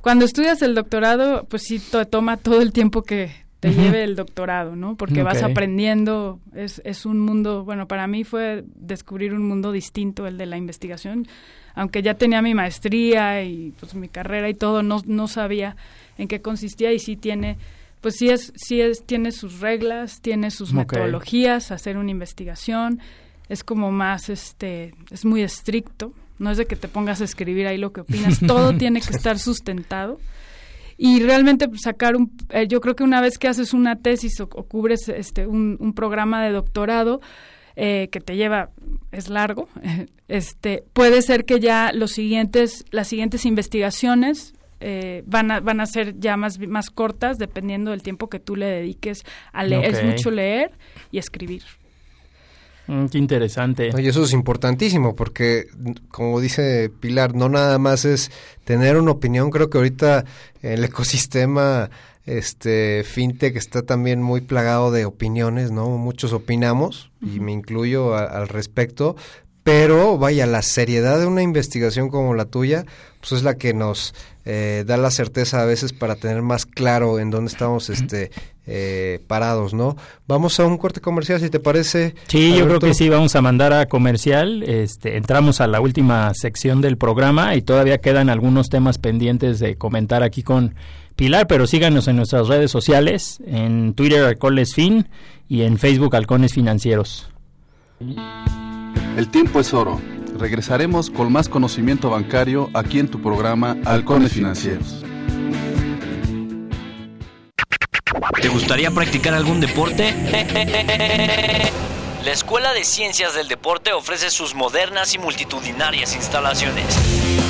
cuando estudias el doctorado, pues sí te toma todo el tiempo que te lleve el doctorado, ¿no? Porque vas aprendiendo, es, es un mundo, bueno, para mí fue descubrir un mundo distinto, el de la investigación. Aunque ya tenía mi maestría y pues mi carrera y todo, no, no sabía en qué consistía y sí tiene, pues sí es, sí es, tiene sus reglas, tiene sus metodologías, hacer una investigación es como más, este, es muy estricto. No es de que te pongas a escribir ahí lo que opinas. Todo tiene que estar sustentado. Y realmente pues, sacar un, eh, yo creo que una vez que haces una tesis o, cubres este, un, programa de doctorado, eh, que te lleva, es largo, este, puede ser que ya los siguientes, las siguientes investigaciones eh, van, a, van a ser ya más, más cortas dependiendo del tiempo que tú le dediques a leer. Es mucho leer y escribir. Mm, qué interesante. Y eso es importantísimo porque, como dice Pilar, no nada más es tener una opinión. Creo que ahorita el ecosistema este fintech está también muy plagado de opiniones, ¿no? Muchos opinamos y me incluyo al respecto, pero vaya, la seriedad de una investigación como la tuya, pues es la que nos eh, da la certeza a veces para tener más claro en dónde estamos este eh, parados, ¿no? Vamos a un corte comercial, si te parece. Sí, yo creo que sí, vamos a mandar a comercial. Este, entramos a la última sección del programa y todavía quedan algunos temas pendientes de comentar aquí con Pilar, pero síganos en nuestras redes sociales, en Twitter Alcones Fin y en Facebook Halcones Financieros. El tiempo es oro. Regresaremos con más conocimiento bancario aquí en tu programa Halcones Financieros. ¿Te gustaría practicar algún deporte? La Escuela de Ciencias del Deporte ofrece sus modernas y multitudinarias instalaciones.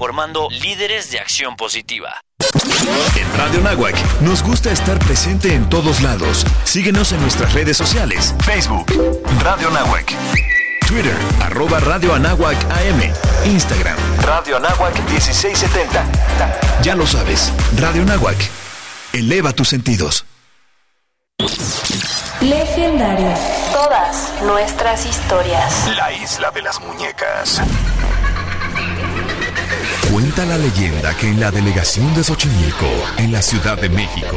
formando líderes de acción positiva. En Radio Nahuac nos gusta estar presente en todos lados. Síguenos en nuestras redes sociales. Facebook, Radio Nahuac. Twitter, arroba Radio Anáhuac AM. Instagram, Radio Anáhuac 1670. Ya lo sabes, Radio Nahuac. Eleva tus sentidos. Legendario. Todas nuestras historias. La isla de las muñecas. Cuenta la leyenda que en la delegación de Xochimilco, en la Ciudad de México,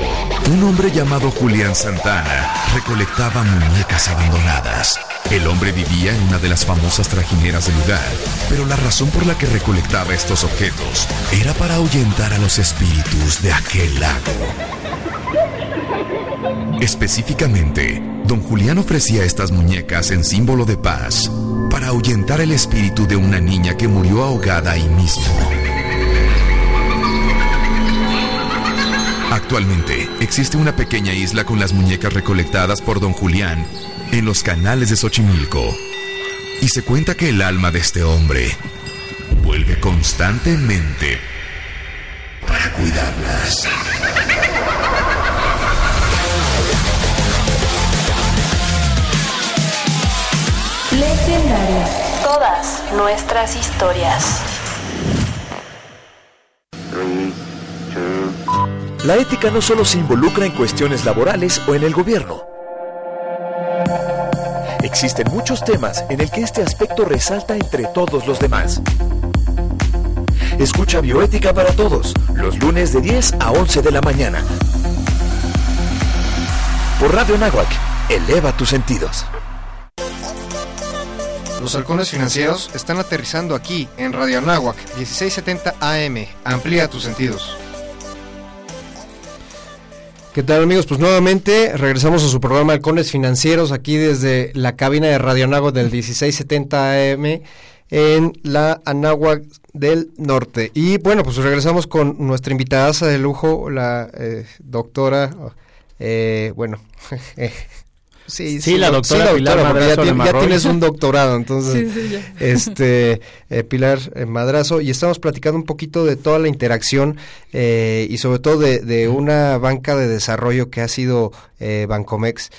un hombre llamado Julián Santana recolectaba muñecas abandonadas. El hombre vivía en una de las famosas trajineras del lugar, pero la razón por la que recolectaba estos objetos era para ahuyentar a los espíritus de aquel lago. Específicamente, don Julián ofrecía estas muñecas en símbolo de paz para ahuyentar el espíritu de una niña que murió ahogada ahí mismo. Actualmente existe una pequeña isla con las muñecas recolectadas por don Julián en los canales de Xochimilco. Y se cuenta que el alma de este hombre vuelve constantemente para cuidarlas. Legendario. Todas nuestras historias. La ética no solo se involucra en cuestiones laborales o en el gobierno. Existen muchos temas en el que este aspecto resalta entre todos los demás. Escucha Bioética para Todos, los lunes de 10 a 11 de la mañana. Por Radio Nahuac, eleva tus sentidos. Los halcones financieros están aterrizando aquí en Radio Anáhuac 1670 AM. Amplía tus sentidos. ¿Qué tal amigos? Pues nuevamente regresamos a su programa Halcones Financieros aquí desde la cabina de Radio Anáhuac del 1670 AM en la Anáhuac del Norte. Y bueno, pues regresamos con nuestra invitada de lujo, la eh, doctora, eh, bueno, Sí, sí, la doctora, sí, Pilar Madrazo ya, ya, tienes un doctorado, entonces, este, eh, Pilar eh, Madrazo, y estamos platicando un poquito de toda la interacción eh, y sobre todo de, de, una banca de desarrollo que ha sido eh, Bancomex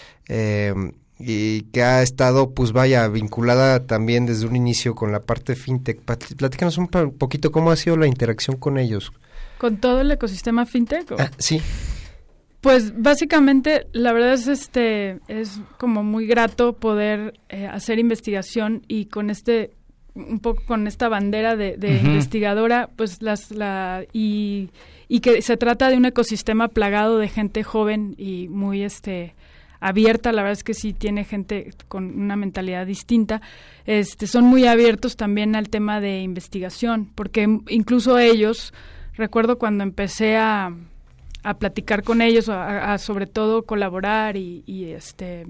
y que ha estado, pues vaya, vinculada también desde un inicio con la parte fintech. Platícanos un poquito cómo ha sido la interacción con ellos. ¿Con todo el ecosistema fintech? Ah, sí. Pues básicamente la verdad es este es como muy grato poder eh, hacer investigación y con este un poco con esta bandera de, investigadora pues las la y, y que se trata de un ecosistema plagado de gente joven y muy este abierta, la verdad es que sí tiene gente con una mentalidad distinta, este, son muy abiertos también al tema de investigación, porque incluso ellos, recuerdo cuando empecé a, a platicar con ellos, a, sobre todo colaborar y, este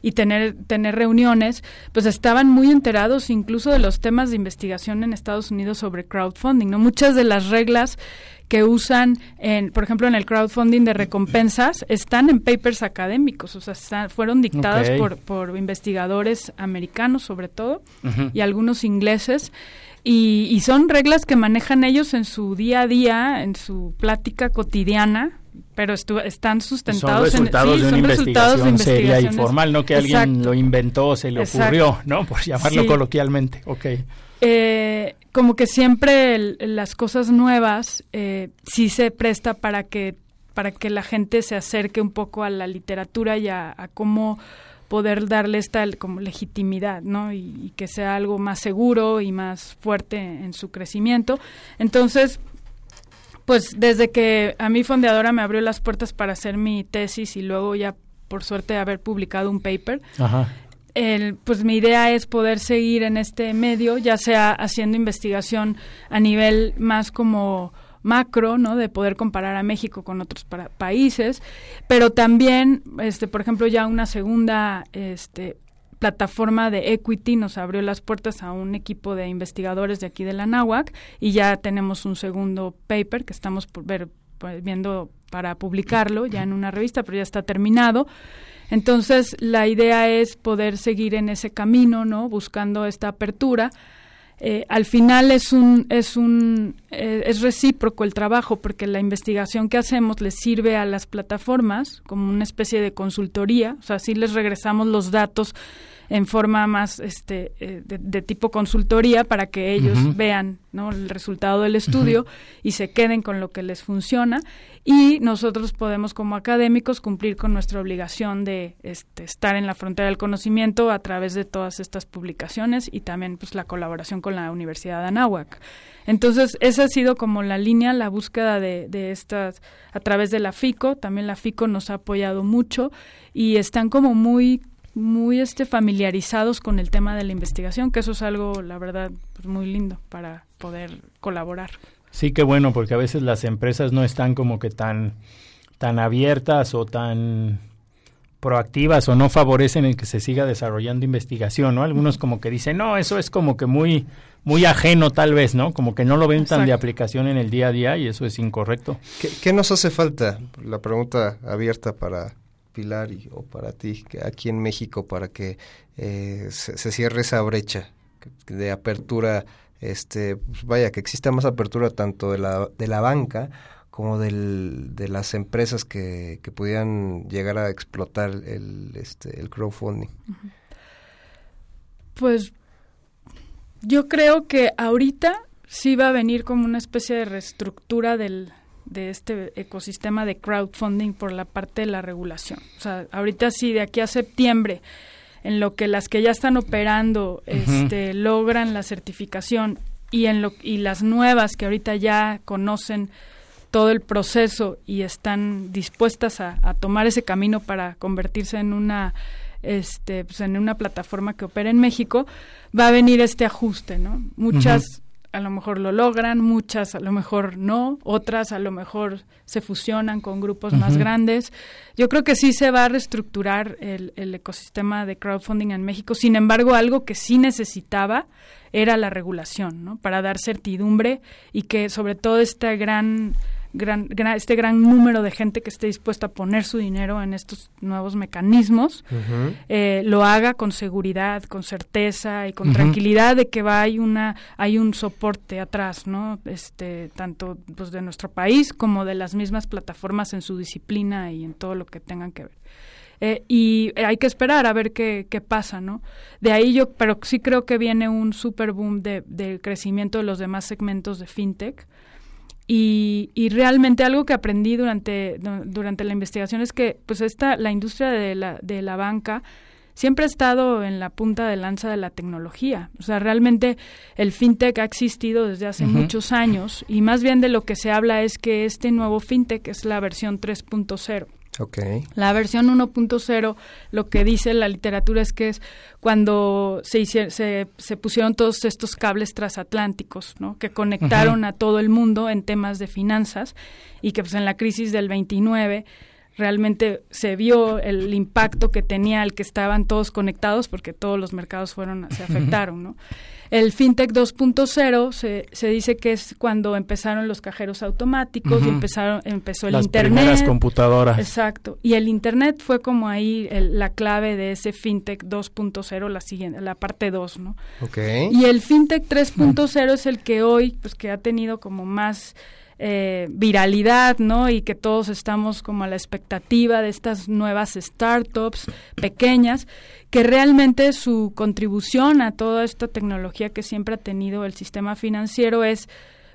y tener tener reuniones, pues estaban muy enterados incluso de los temas de investigación en Estados Unidos sobre crowdfunding, no muchas de las reglas que usan en, por ejemplo, en el crowdfunding de recompensas están en papers académicos, o sea, fueron dictadas por, por investigadores americanos sobre todo y algunos ingleses y, son reglas que manejan ellos en su día a día, en su plática cotidiana, pero están sustentados son resultados en, de una investigación seria y formal, no que alguien lo inventó, se le ocurrió, ¿no? Por llamarlo coloquialmente. Okay. Eh, como que siempre las cosas nuevas eh, sí se presta para que para que la gente se acerque un poco a la literatura y a cómo poder darle esta como legitimidad, ¿no? Y, que sea algo más seguro y más fuerte en su crecimiento. Entonces, pues desde que a mi fundadora me abrió las puertas para hacer mi tesis y luego ya por suerte haber publicado un paper, El, pues mi idea es poder seguir en este medio, ya sea haciendo investigación a nivel más como macro, ¿no? De poder comparar a México con otros países, pero también, este, por ejemplo, ya una segunda, este, plataforma de equity nos abrió las puertas a un equipo de investigadores de aquí de la NAWAC y ya tenemos un segundo paper que estamos por ver, pues, viendo para publicarlo ya en una revista, pero ya está terminado. Entonces, la idea es poder seguir en ese camino, ¿no? Buscando esta apertura eh, al final es un es un eh, es recíproco el trabajo porque la investigación que hacemos les sirve a las plataformas como una especie de consultoría. O sea así les regresamos los datos en forma más este eh, de, tipo consultoría para que ellos vean ¿no? el resultado del estudio y se queden con lo que les funciona y nosotros podemos como académicos cumplir con nuestra obligación de este, estar en la frontera del conocimiento a través de todas estas publicaciones y también pues la colaboración con la Universidad de Anáhuac. Entonces, esa ha sido como la línea, la búsqueda de, de estas a través de la FICO, también la FICO nos ha apoyado mucho y están como muy muy este familiarizados con el tema de la investigación, que eso es algo, la verdad, pues muy lindo para poder colaborar. Sí, qué bueno, porque a veces las empresas no están como que tan, tan abiertas o tan proactivas o no favorecen el que se siga desarrollando investigación, ¿no? Algunos como que dicen, no, eso es como que muy, muy ajeno tal vez, ¿no? Como que no lo ven tan de aplicación en el día a día y eso es incorrecto. ¿Qué, qué nos hace falta? La pregunta abierta para Y, o para ti, aquí en México, para que eh, se, se, cierre esa brecha de apertura, este, pues vaya, que exista más apertura tanto de la, de la banca como del, de las empresas que, que pudieran llegar a explotar el, este, el crowdfunding? Pues yo creo que ahorita sí va a venir como una especie de reestructura del, de este ecosistema de crowdfunding por la parte de la regulación. O sea, ahorita sí, de aquí a septiembre, en lo que las que ya están operando uh -huh. este, logran la certificación y, en lo, y las nuevas que ahorita ya conocen todo el proceso y están dispuestas a, a tomar ese camino para convertirse en una este pues en una plataforma que opera en México va a venir este ajuste no muchas uh -huh. A lo mejor lo logran muchas a lo mejor no otras a lo mejor se fusionan con grupos uh -huh. más grandes. Yo creo que sí se va a reestructurar el, el ecosistema de crowdfunding en México. Sin embargo algo que sí necesitaba era la regulación no para dar certidumbre y que sobre todo esta gran Gran, gran, este gran número de gente que esté dispuesta a poner su dinero en estos nuevos mecanismos, uh -huh. eh, lo haga con seguridad, con certeza y con uh -huh. tranquilidad de que va hay una hay un soporte atrás, ¿no? Este tanto pues de nuestro país como de las mismas plataformas en su disciplina y en todo lo que tengan que ver. Eh, y hay que esperar a ver qué, qué, pasa, ¿no? De ahí yo, pero sí creo que viene un super boom de, de crecimiento de los demás segmentos de fintech. Y, y, realmente algo que aprendí durante, durante la investigación es que pues esta, la industria de la, de la banca siempre ha estado en la punta de lanza de la tecnología. O sea, realmente el fintech ha existido desde hace uh -huh. muchos años y más bien de lo que se habla es que este nuevo fintech es la versión 3.0. Okay. La versión 1.0, lo que dice la literatura es que es cuando se, hicieron, se, se pusieron todos estos cables transatlánticos, ¿no? que conectaron uh -huh. a todo el mundo en temas de finanzas y que pues en la crisis del 29 realmente se vio el impacto que tenía el que estaban todos conectados porque todos los mercados fueron se afectaron, ¿no? El FinTech 2.0 se, se dice que es cuando empezaron los cajeros automáticos uh -huh. y empezaron, empezó el Las Internet. Las primeras computadoras. Exacto. Y el Internet fue como ahí el, la clave de ese FinTech 2.0, la siguiente, la parte 2, ¿no? Okay. Y el FinTech 3.0 es el que hoy, pues que ha tenido como más eh, viralidad, ¿no? Y que todos estamos como a la expectativa de estas nuevas startups pequeñas, que realmente su contribución a toda esta tecnología que siempre ha tenido el sistema financiero es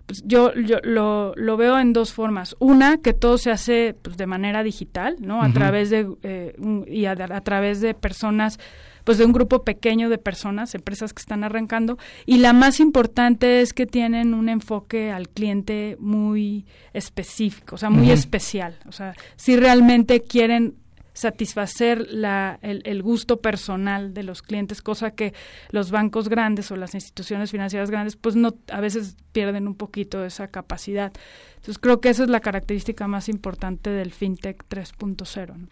pues yo, yo lo, lo, veo en dos formas. Una, que todo se hace pues, de manera digital, ¿no? A uh -huh. través de, eh, y a, a, través de personas, pues de un grupo pequeño de personas, empresas que están arrancando. Y la más importante es que tienen un enfoque al cliente muy específico, o sea, muy uh -huh. especial. O sea, si realmente quieren satisfacer la, el, el, gusto personal de los clientes, cosa que los bancos grandes o las instituciones financieras grandes, pues no a veces pierden un poquito esa capacidad. Entonces creo que esa es la característica más importante del fintech 3.0. ¿no?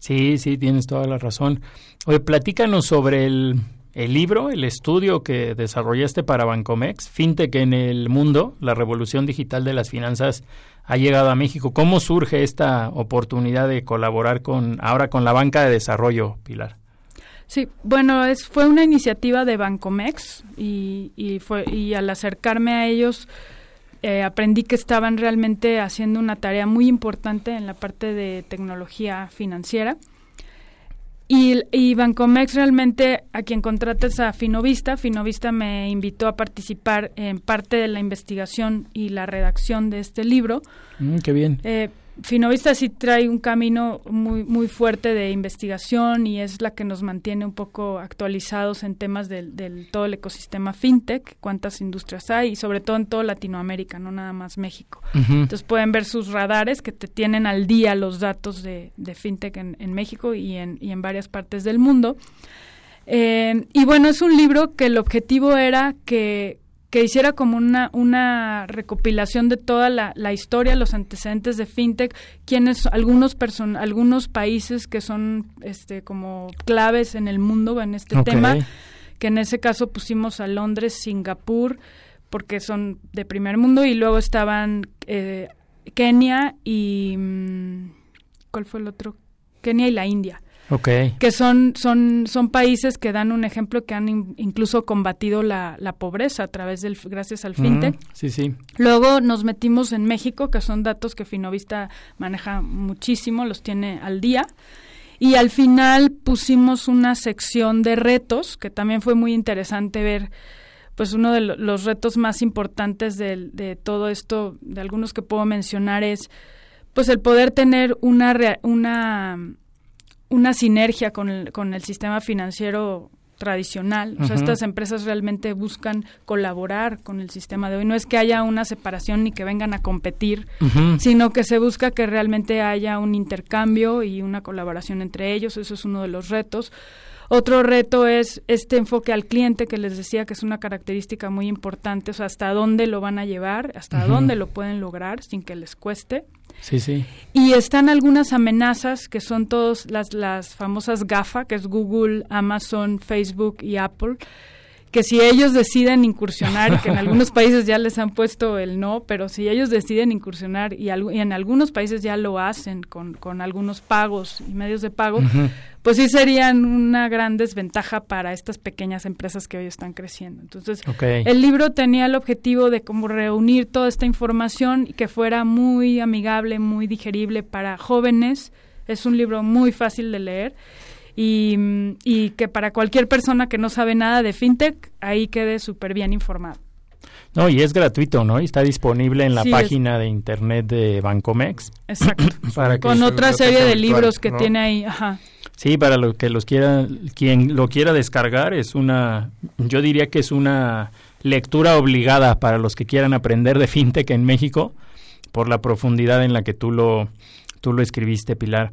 Sí, sí, tienes toda la razón. Oye, platícanos sobre el, el libro, el estudio que desarrollaste para Bancomex, FinTech en el mundo, la revolución digital de las finanzas ha llegado a México. ¿Cómo surge esta oportunidad de colaborar con ahora con la banca de desarrollo, Pilar? Sí, bueno, es, fue una iniciativa de Bancomex y, y, fue, y al acercarme a ellos eh, aprendí que estaban realmente haciendo una tarea muy importante en la parte de tecnología financiera. Y, y, Bancomex realmente a quien contrata es a Finovista. Finovista me invitó a participar en parte de la investigación y la redacción de este libro. Mm, qué bien. Eh, Finovista sí trae un camino muy muy fuerte de investigación y es la que nos mantiene un poco actualizados en temas del, del todo el ecosistema fintech, cuántas industrias hay y sobre todo en toda Latinoamérica, no nada más México. Uh -huh. Entonces pueden ver sus radares que te tienen al día los datos de, de fintech en, en, México y en, y en varias partes del mundo. Eh, y bueno, es un libro que el objetivo era que que hiciera como una, una recopilación de toda la, la historia, los antecedentes de fintech, quienes algunos person, algunos países que son este como claves en el mundo en este tema, que en ese caso pusimos a Londres, Singapur, porque son de primer mundo y luego estaban eh, Kenia y mm, ¿cuál fue el otro? Kenia y la India. Okay. Que son, son, son países que dan un ejemplo que han incluso combatido la, la, pobreza a través del, gracias al fintech. Mm, sí, sí. Luego nos metimos en México, que son datos que Finovista maneja muchísimo, los tiene al día. Y al final pusimos una sección de retos, que también fue muy interesante ver, pues uno de los retos más importantes de, de todo esto, de algunos que puedo mencionar, es pues el poder tener una, una una sinergia con el, con el sistema financiero tradicional. O sea, estas empresas realmente buscan colaborar con el sistema de hoy. No es que haya una separación ni que vengan a competir, sino que se busca que realmente haya un intercambio y una colaboración entre ellos. Eso es uno de los retos. Otro reto es este enfoque al cliente que les decía que es una característica muy importante, o sea, hasta dónde lo van a llevar, hasta dónde lo pueden lograr sin que les cueste. Sí, sí. Y están algunas amenazas que son todas las, las famosas GAFA, que es Google, Amazon, Facebook y Apple, que si ellos deciden incursionar, que en algunos países ya les han puesto el no, pero si ellos deciden incursionar y, en algunos países ya lo hacen con, con algunos pagos y medios de pago, pues sí serían una gran desventaja para estas pequeñas empresas que hoy están creciendo. Entonces, el libro tenía el objetivo de como reunir toda esta información y que fuera muy amigable, muy digerible para jóvenes. Es un libro muy fácil de leer y, que para cualquier persona que no sabe nada de fintech, ahí quede súper bien informado. No, y es gratuito, ¿no? Y está disponible en la página de internet de Bancomex. Exacto. para Con otra serie de libros que tiene ahí. Ajá. Sí, para lo que los quiera, quien lo quiera descargar, es una, yo diría que es una lectura obligada para los que quieran aprender de fintech en México, por la profundidad en la que tú lo, tú lo escribiste, Pilar.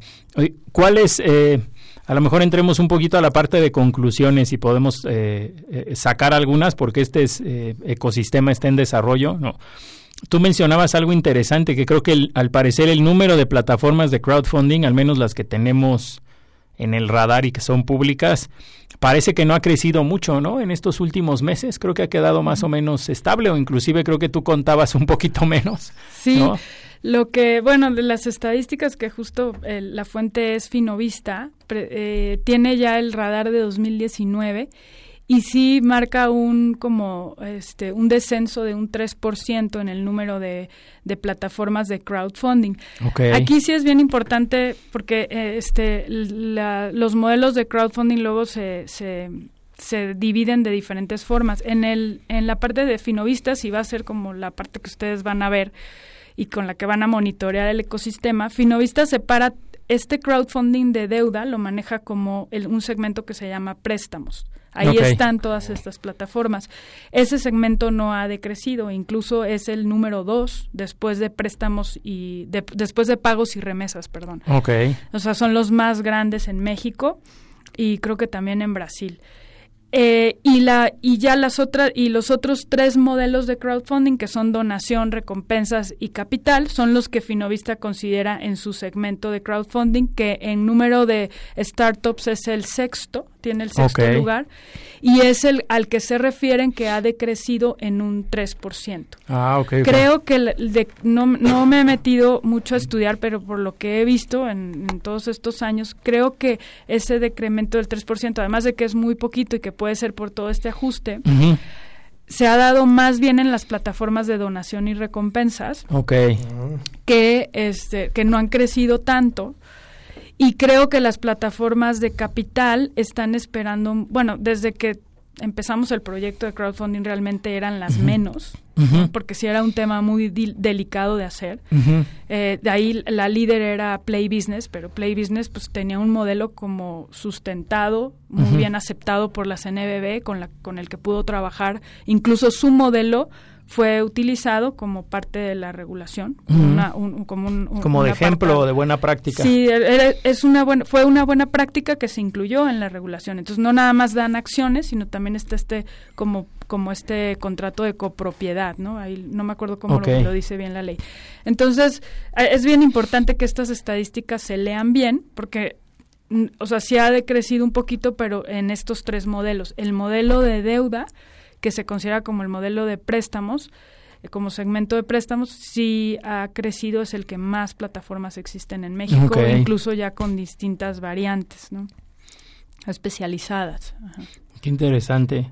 ¿Cuál es, eh, a lo mejor entremos un poquito a la parte de conclusiones y podemos eh, eh, sacar algunas porque este es, eh, ecosistema está en desarrollo. No. Tú mencionabas algo interesante que creo que al parecer el número de plataformas de crowdfunding, al menos las que tenemos en el radar y que son públicas, parece que no ha crecido mucho, ¿no? En estos últimos meses creo que ha quedado más o menos estable o inclusive creo que tú contabas un poquito menos. Sí. Lo que, bueno, de las estadísticas que justo eh, la fuente es Finovista, eh, tiene ya el radar de 2019 y sí marca un como este un descenso de un 3% en el número de, de plataformas de crowdfunding. Aquí sí es bien importante porque eh, este los modelos de crowdfunding luego se, se se dividen de diferentes formas. En el en la parte de Finovista sí va a ser como la parte que ustedes van a ver y con la que van a monitorear el ecosistema, Finovista separa este crowdfunding de deuda, lo maneja como un segmento que se llama préstamos. Ahí están todas estas plataformas. Ese segmento no ha decrecido, incluso es el número dos después de préstamos y después de pagos y remesas, perdón. Okay. O sea, son los más grandes en México y creo que también en Brasil. Eh, y la y ya las otras y los otros tres modelos de crowdfunding que son donación, recompensas y capital son los que Finovista considera en su segmento de crowdfunding que en número de startups es el sexto tiene el sexto lugar y es el al que se refieren que ha decrecido en un 3%. Ah, ok. Creo que no, no, me he metido mucho a estudiar, pero por lo que he visto en, todos estos años, creo que ese decremento del 3%, además de que es muy poquito y que puede ser por todo este ajuste, se ha dado más bien en las plataformas de donación y recompensas. Que, este, que no han crecido tanto y creo que las plataformas de capital están esperando, bueno, desde que empezamos el proyecto de crowdfunding realmente eran las menos, porque sí era un tema muy delicado de hacer. Eh, de ahí la líder era Play Business, pero Play Business pues tenía un modelo como sustentado, muy bien aceptado por la CNBB, con, la, con el que pudo trabajar. Incluso su modelo fue utilizado como parte de la regulación, una- un- como, un, un- Como de ejemplo de buena práctica. Sí, es una buena, fue una buena práctica que se incluyó en la regulación. Entonces no nada más dan acciones, sino también está este como como este contrato de copropiedad, ¿no? Ahí no me acuerdo cómo lo, lo dice bien la ley. Entonces es bien importante que estas estadísticas se lean bien, porque mm, o sea, sí ha decrecido un poquito, pero en estos tres modelos. El modelo de deuda, que se considera como el modelo de préstamos, eh, como segmento de préstamos, sí ha crecido, es el que más plataformas existen en México, incluso ya con distintas variantes, ¿no? Especializadas. Ajá. Qué interesante.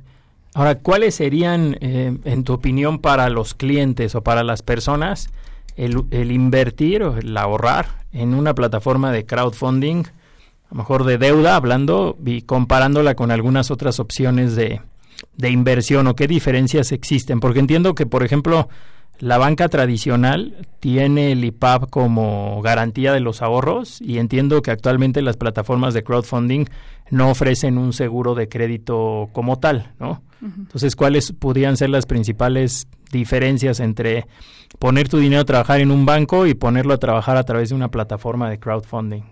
Ahora, ¿cuáles serían, eh, en tu opinión, para los clientes o para las personas el, el invertir o el ahorrar en una plataforma de crowdfunding, a lo mejor de deuda, hablando y comparándola con algunas otras opciones de, de inversión o qué diferencias existen? Porque entiendo que, por ejemplo, la banca tradicional tiene el IPAP como garantía de los ahorros y entiendo que actualmente las plataformas de crowdfunding no ofrecen un seguro de crédito como tal, ¿no? Entonces, ¿cuáles podrían ser las principales diferencias entre poner tu dinero a trabajar en un banco y ponerlo a trabajar a través de una plataforma de crowdfunding?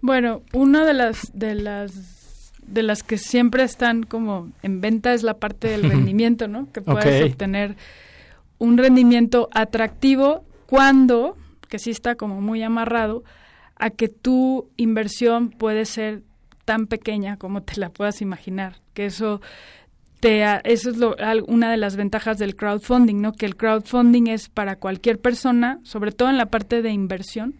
Bueno, una de las de las de las que siempre están como en venta es la parte del rendimiento, ¿no? Que puedes obtener un rendimiento atractivo cuando, que sí está como muy amarrado, a que tu inversión puede ser tan pequeña como te la puedas imaginar, que eso te eso es lo- una de las ventajas del crowdfunding, ¿no? Que el crowdfunding es para cualquier persona, sobre todo en la parte de inversión,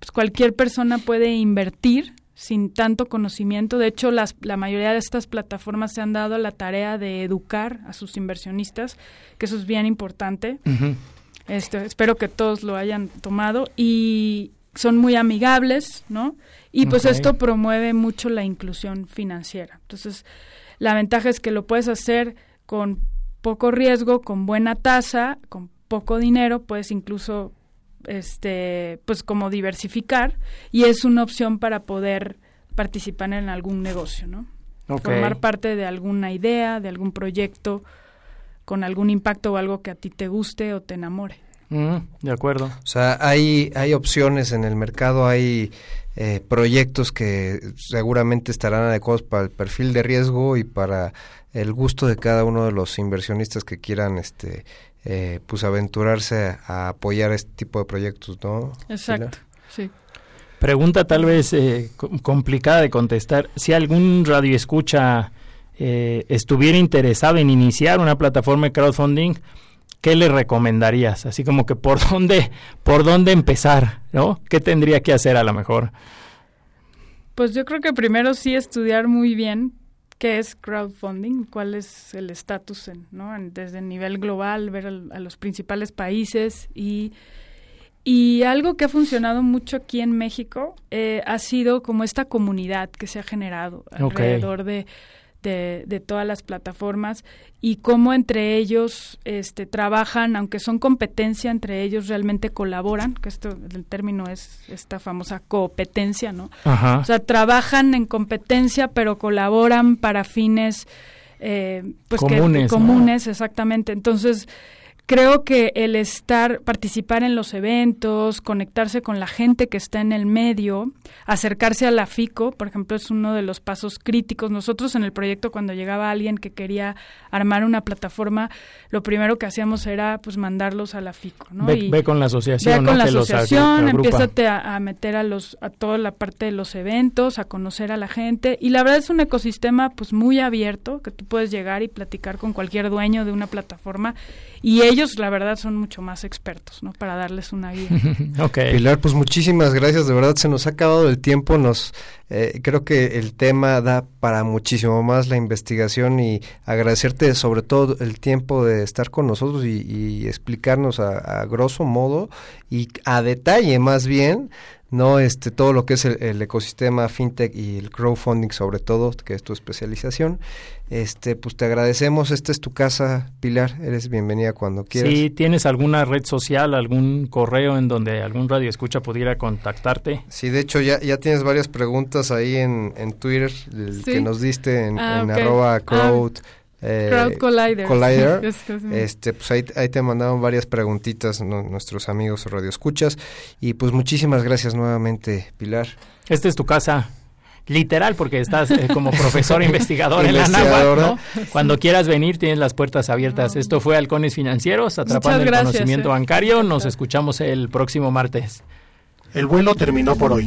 pues cualquier persona puede invertir sin tanto conocimiento. De hecho, las, la mayoría de estas plataformas se han dado la tarea de educar a sus inversionistas, que eso es bien importante. Ujú. Este, espero que todos lo hayan tomado y son muy amigables, ¿no? Y pues esto promueve mucho la inclusión financiera. Entonces, la ventaja es que lo puedes hacer con poco riesgo, con buena tasa, con poco dinero, puedes incluso este pues como diversificar y es una opción para poder participar en algún negocio, ¿no? Formar parte de alguna idea, de algún proyecto con algún impacto o algo que a ti te guste o te enamore. Mm, de acuerdo. O sea, hay, hay opciones en el mercado, hay eh, proyectos que seguramente estarán adecuados para el perfil de riesgo y para el gusto de cada uno de los inversionistas que quieran este eh, pues aventurarse a apoyar este tipo de proyectos, ¿no? Exacto, Pilar? sí. Pregunta tal vez eh, co- complicada de contestar. Si algún radio escucha eh, estuviera interesado en iniciar una plataforma de crowdfunding, ¿qué le recomendarías? Así como que por dónde, por dónde empezar, ¿no? ¿Qué tendría que hacer a lo mejor? Pues yo creo que primero sí estudiar muy bien qué es crowdfunding, cuál es el estatus en, ¿no? En- desde el nivel global, ver al- a los principales países y y algo que ha funcionado mucho aquí en México eh, ha sido como esta comunidad que se ha generado alrededor de, de, de todas las plataformas y cómo entre ellos este, trabajan, aunque son competencia, entre ellos realmente colaboran, que esto, el término es esta famosa competencia, ¿no? Ajá. O sea, trabajan en competencia, pero colaboran para fines eh, pues que- Comunes, ¿no? comunes, exactamente. Entonces, creo que el estar, participar en los eventos, conectarse con la gente que está en el medio, acercarse a la FICO, por ejemplo, es uno de los pasos críticos. Nosotros en el proyecto, cuando llegaba alguien que quería armar una plataforma, lo primero que hacíamos era pues mandarlos a la FICO, ¿no? Ve, Y- ve con la asociación, Ve ¿no? con la asociación, empiézate a, a meter a los a toda la parte de los eventos, a conocer a la gente y la verdad es un ecosistema pues muy abierto que tú puedes llegar y platicar con cualquier dueño de una plataforma y ellos la verdad son mucho más expertos, ¿no? Para darles una guía. ok. Pilar, pues muchísimas gracias, de verdad se nos ha acabado el tiempo, nos eh, creo que el tema da para muchísimo más la investigación y agradecerte sobre todo el tiempo de estar con nosotros y, y explicarnos a, a grosso modo y a detalle más bien no este todo lo que es el, el ecosistema fintech y el crowdfunding sobre todo que es tu especialización este pues te agradecemos esta es tu casa Pilar eres bienvenida cuando quieras Si tienes alguna red social, algún correo en donde algún radio escucha pudiera contactarte. Sí, de hecho ya, ya tienes varias preguntas ahí en, en Twitter, el Sí. que nos diste en, Ah, en ok. arroba Ah. Crowd eh, Crowd Collider. Collider. Este, pues ahí, ahí te mandaron varias preguntitas ¿no? nuestros amigos radioescuchas. Y pues muchísimas gracias nuevamente, Pilar. Esta es tu casa. Literal, porque estás eh, como profesor investigador en la. NAWAC, ¿no? Cuando quieras venir, tienes las puertas abiertas. Esto fue Halcones Financieros, atrapando el gracias, conocimiento eh. bancario. Nos escuchamos el próximo martes. El vuelo terminó por hoy.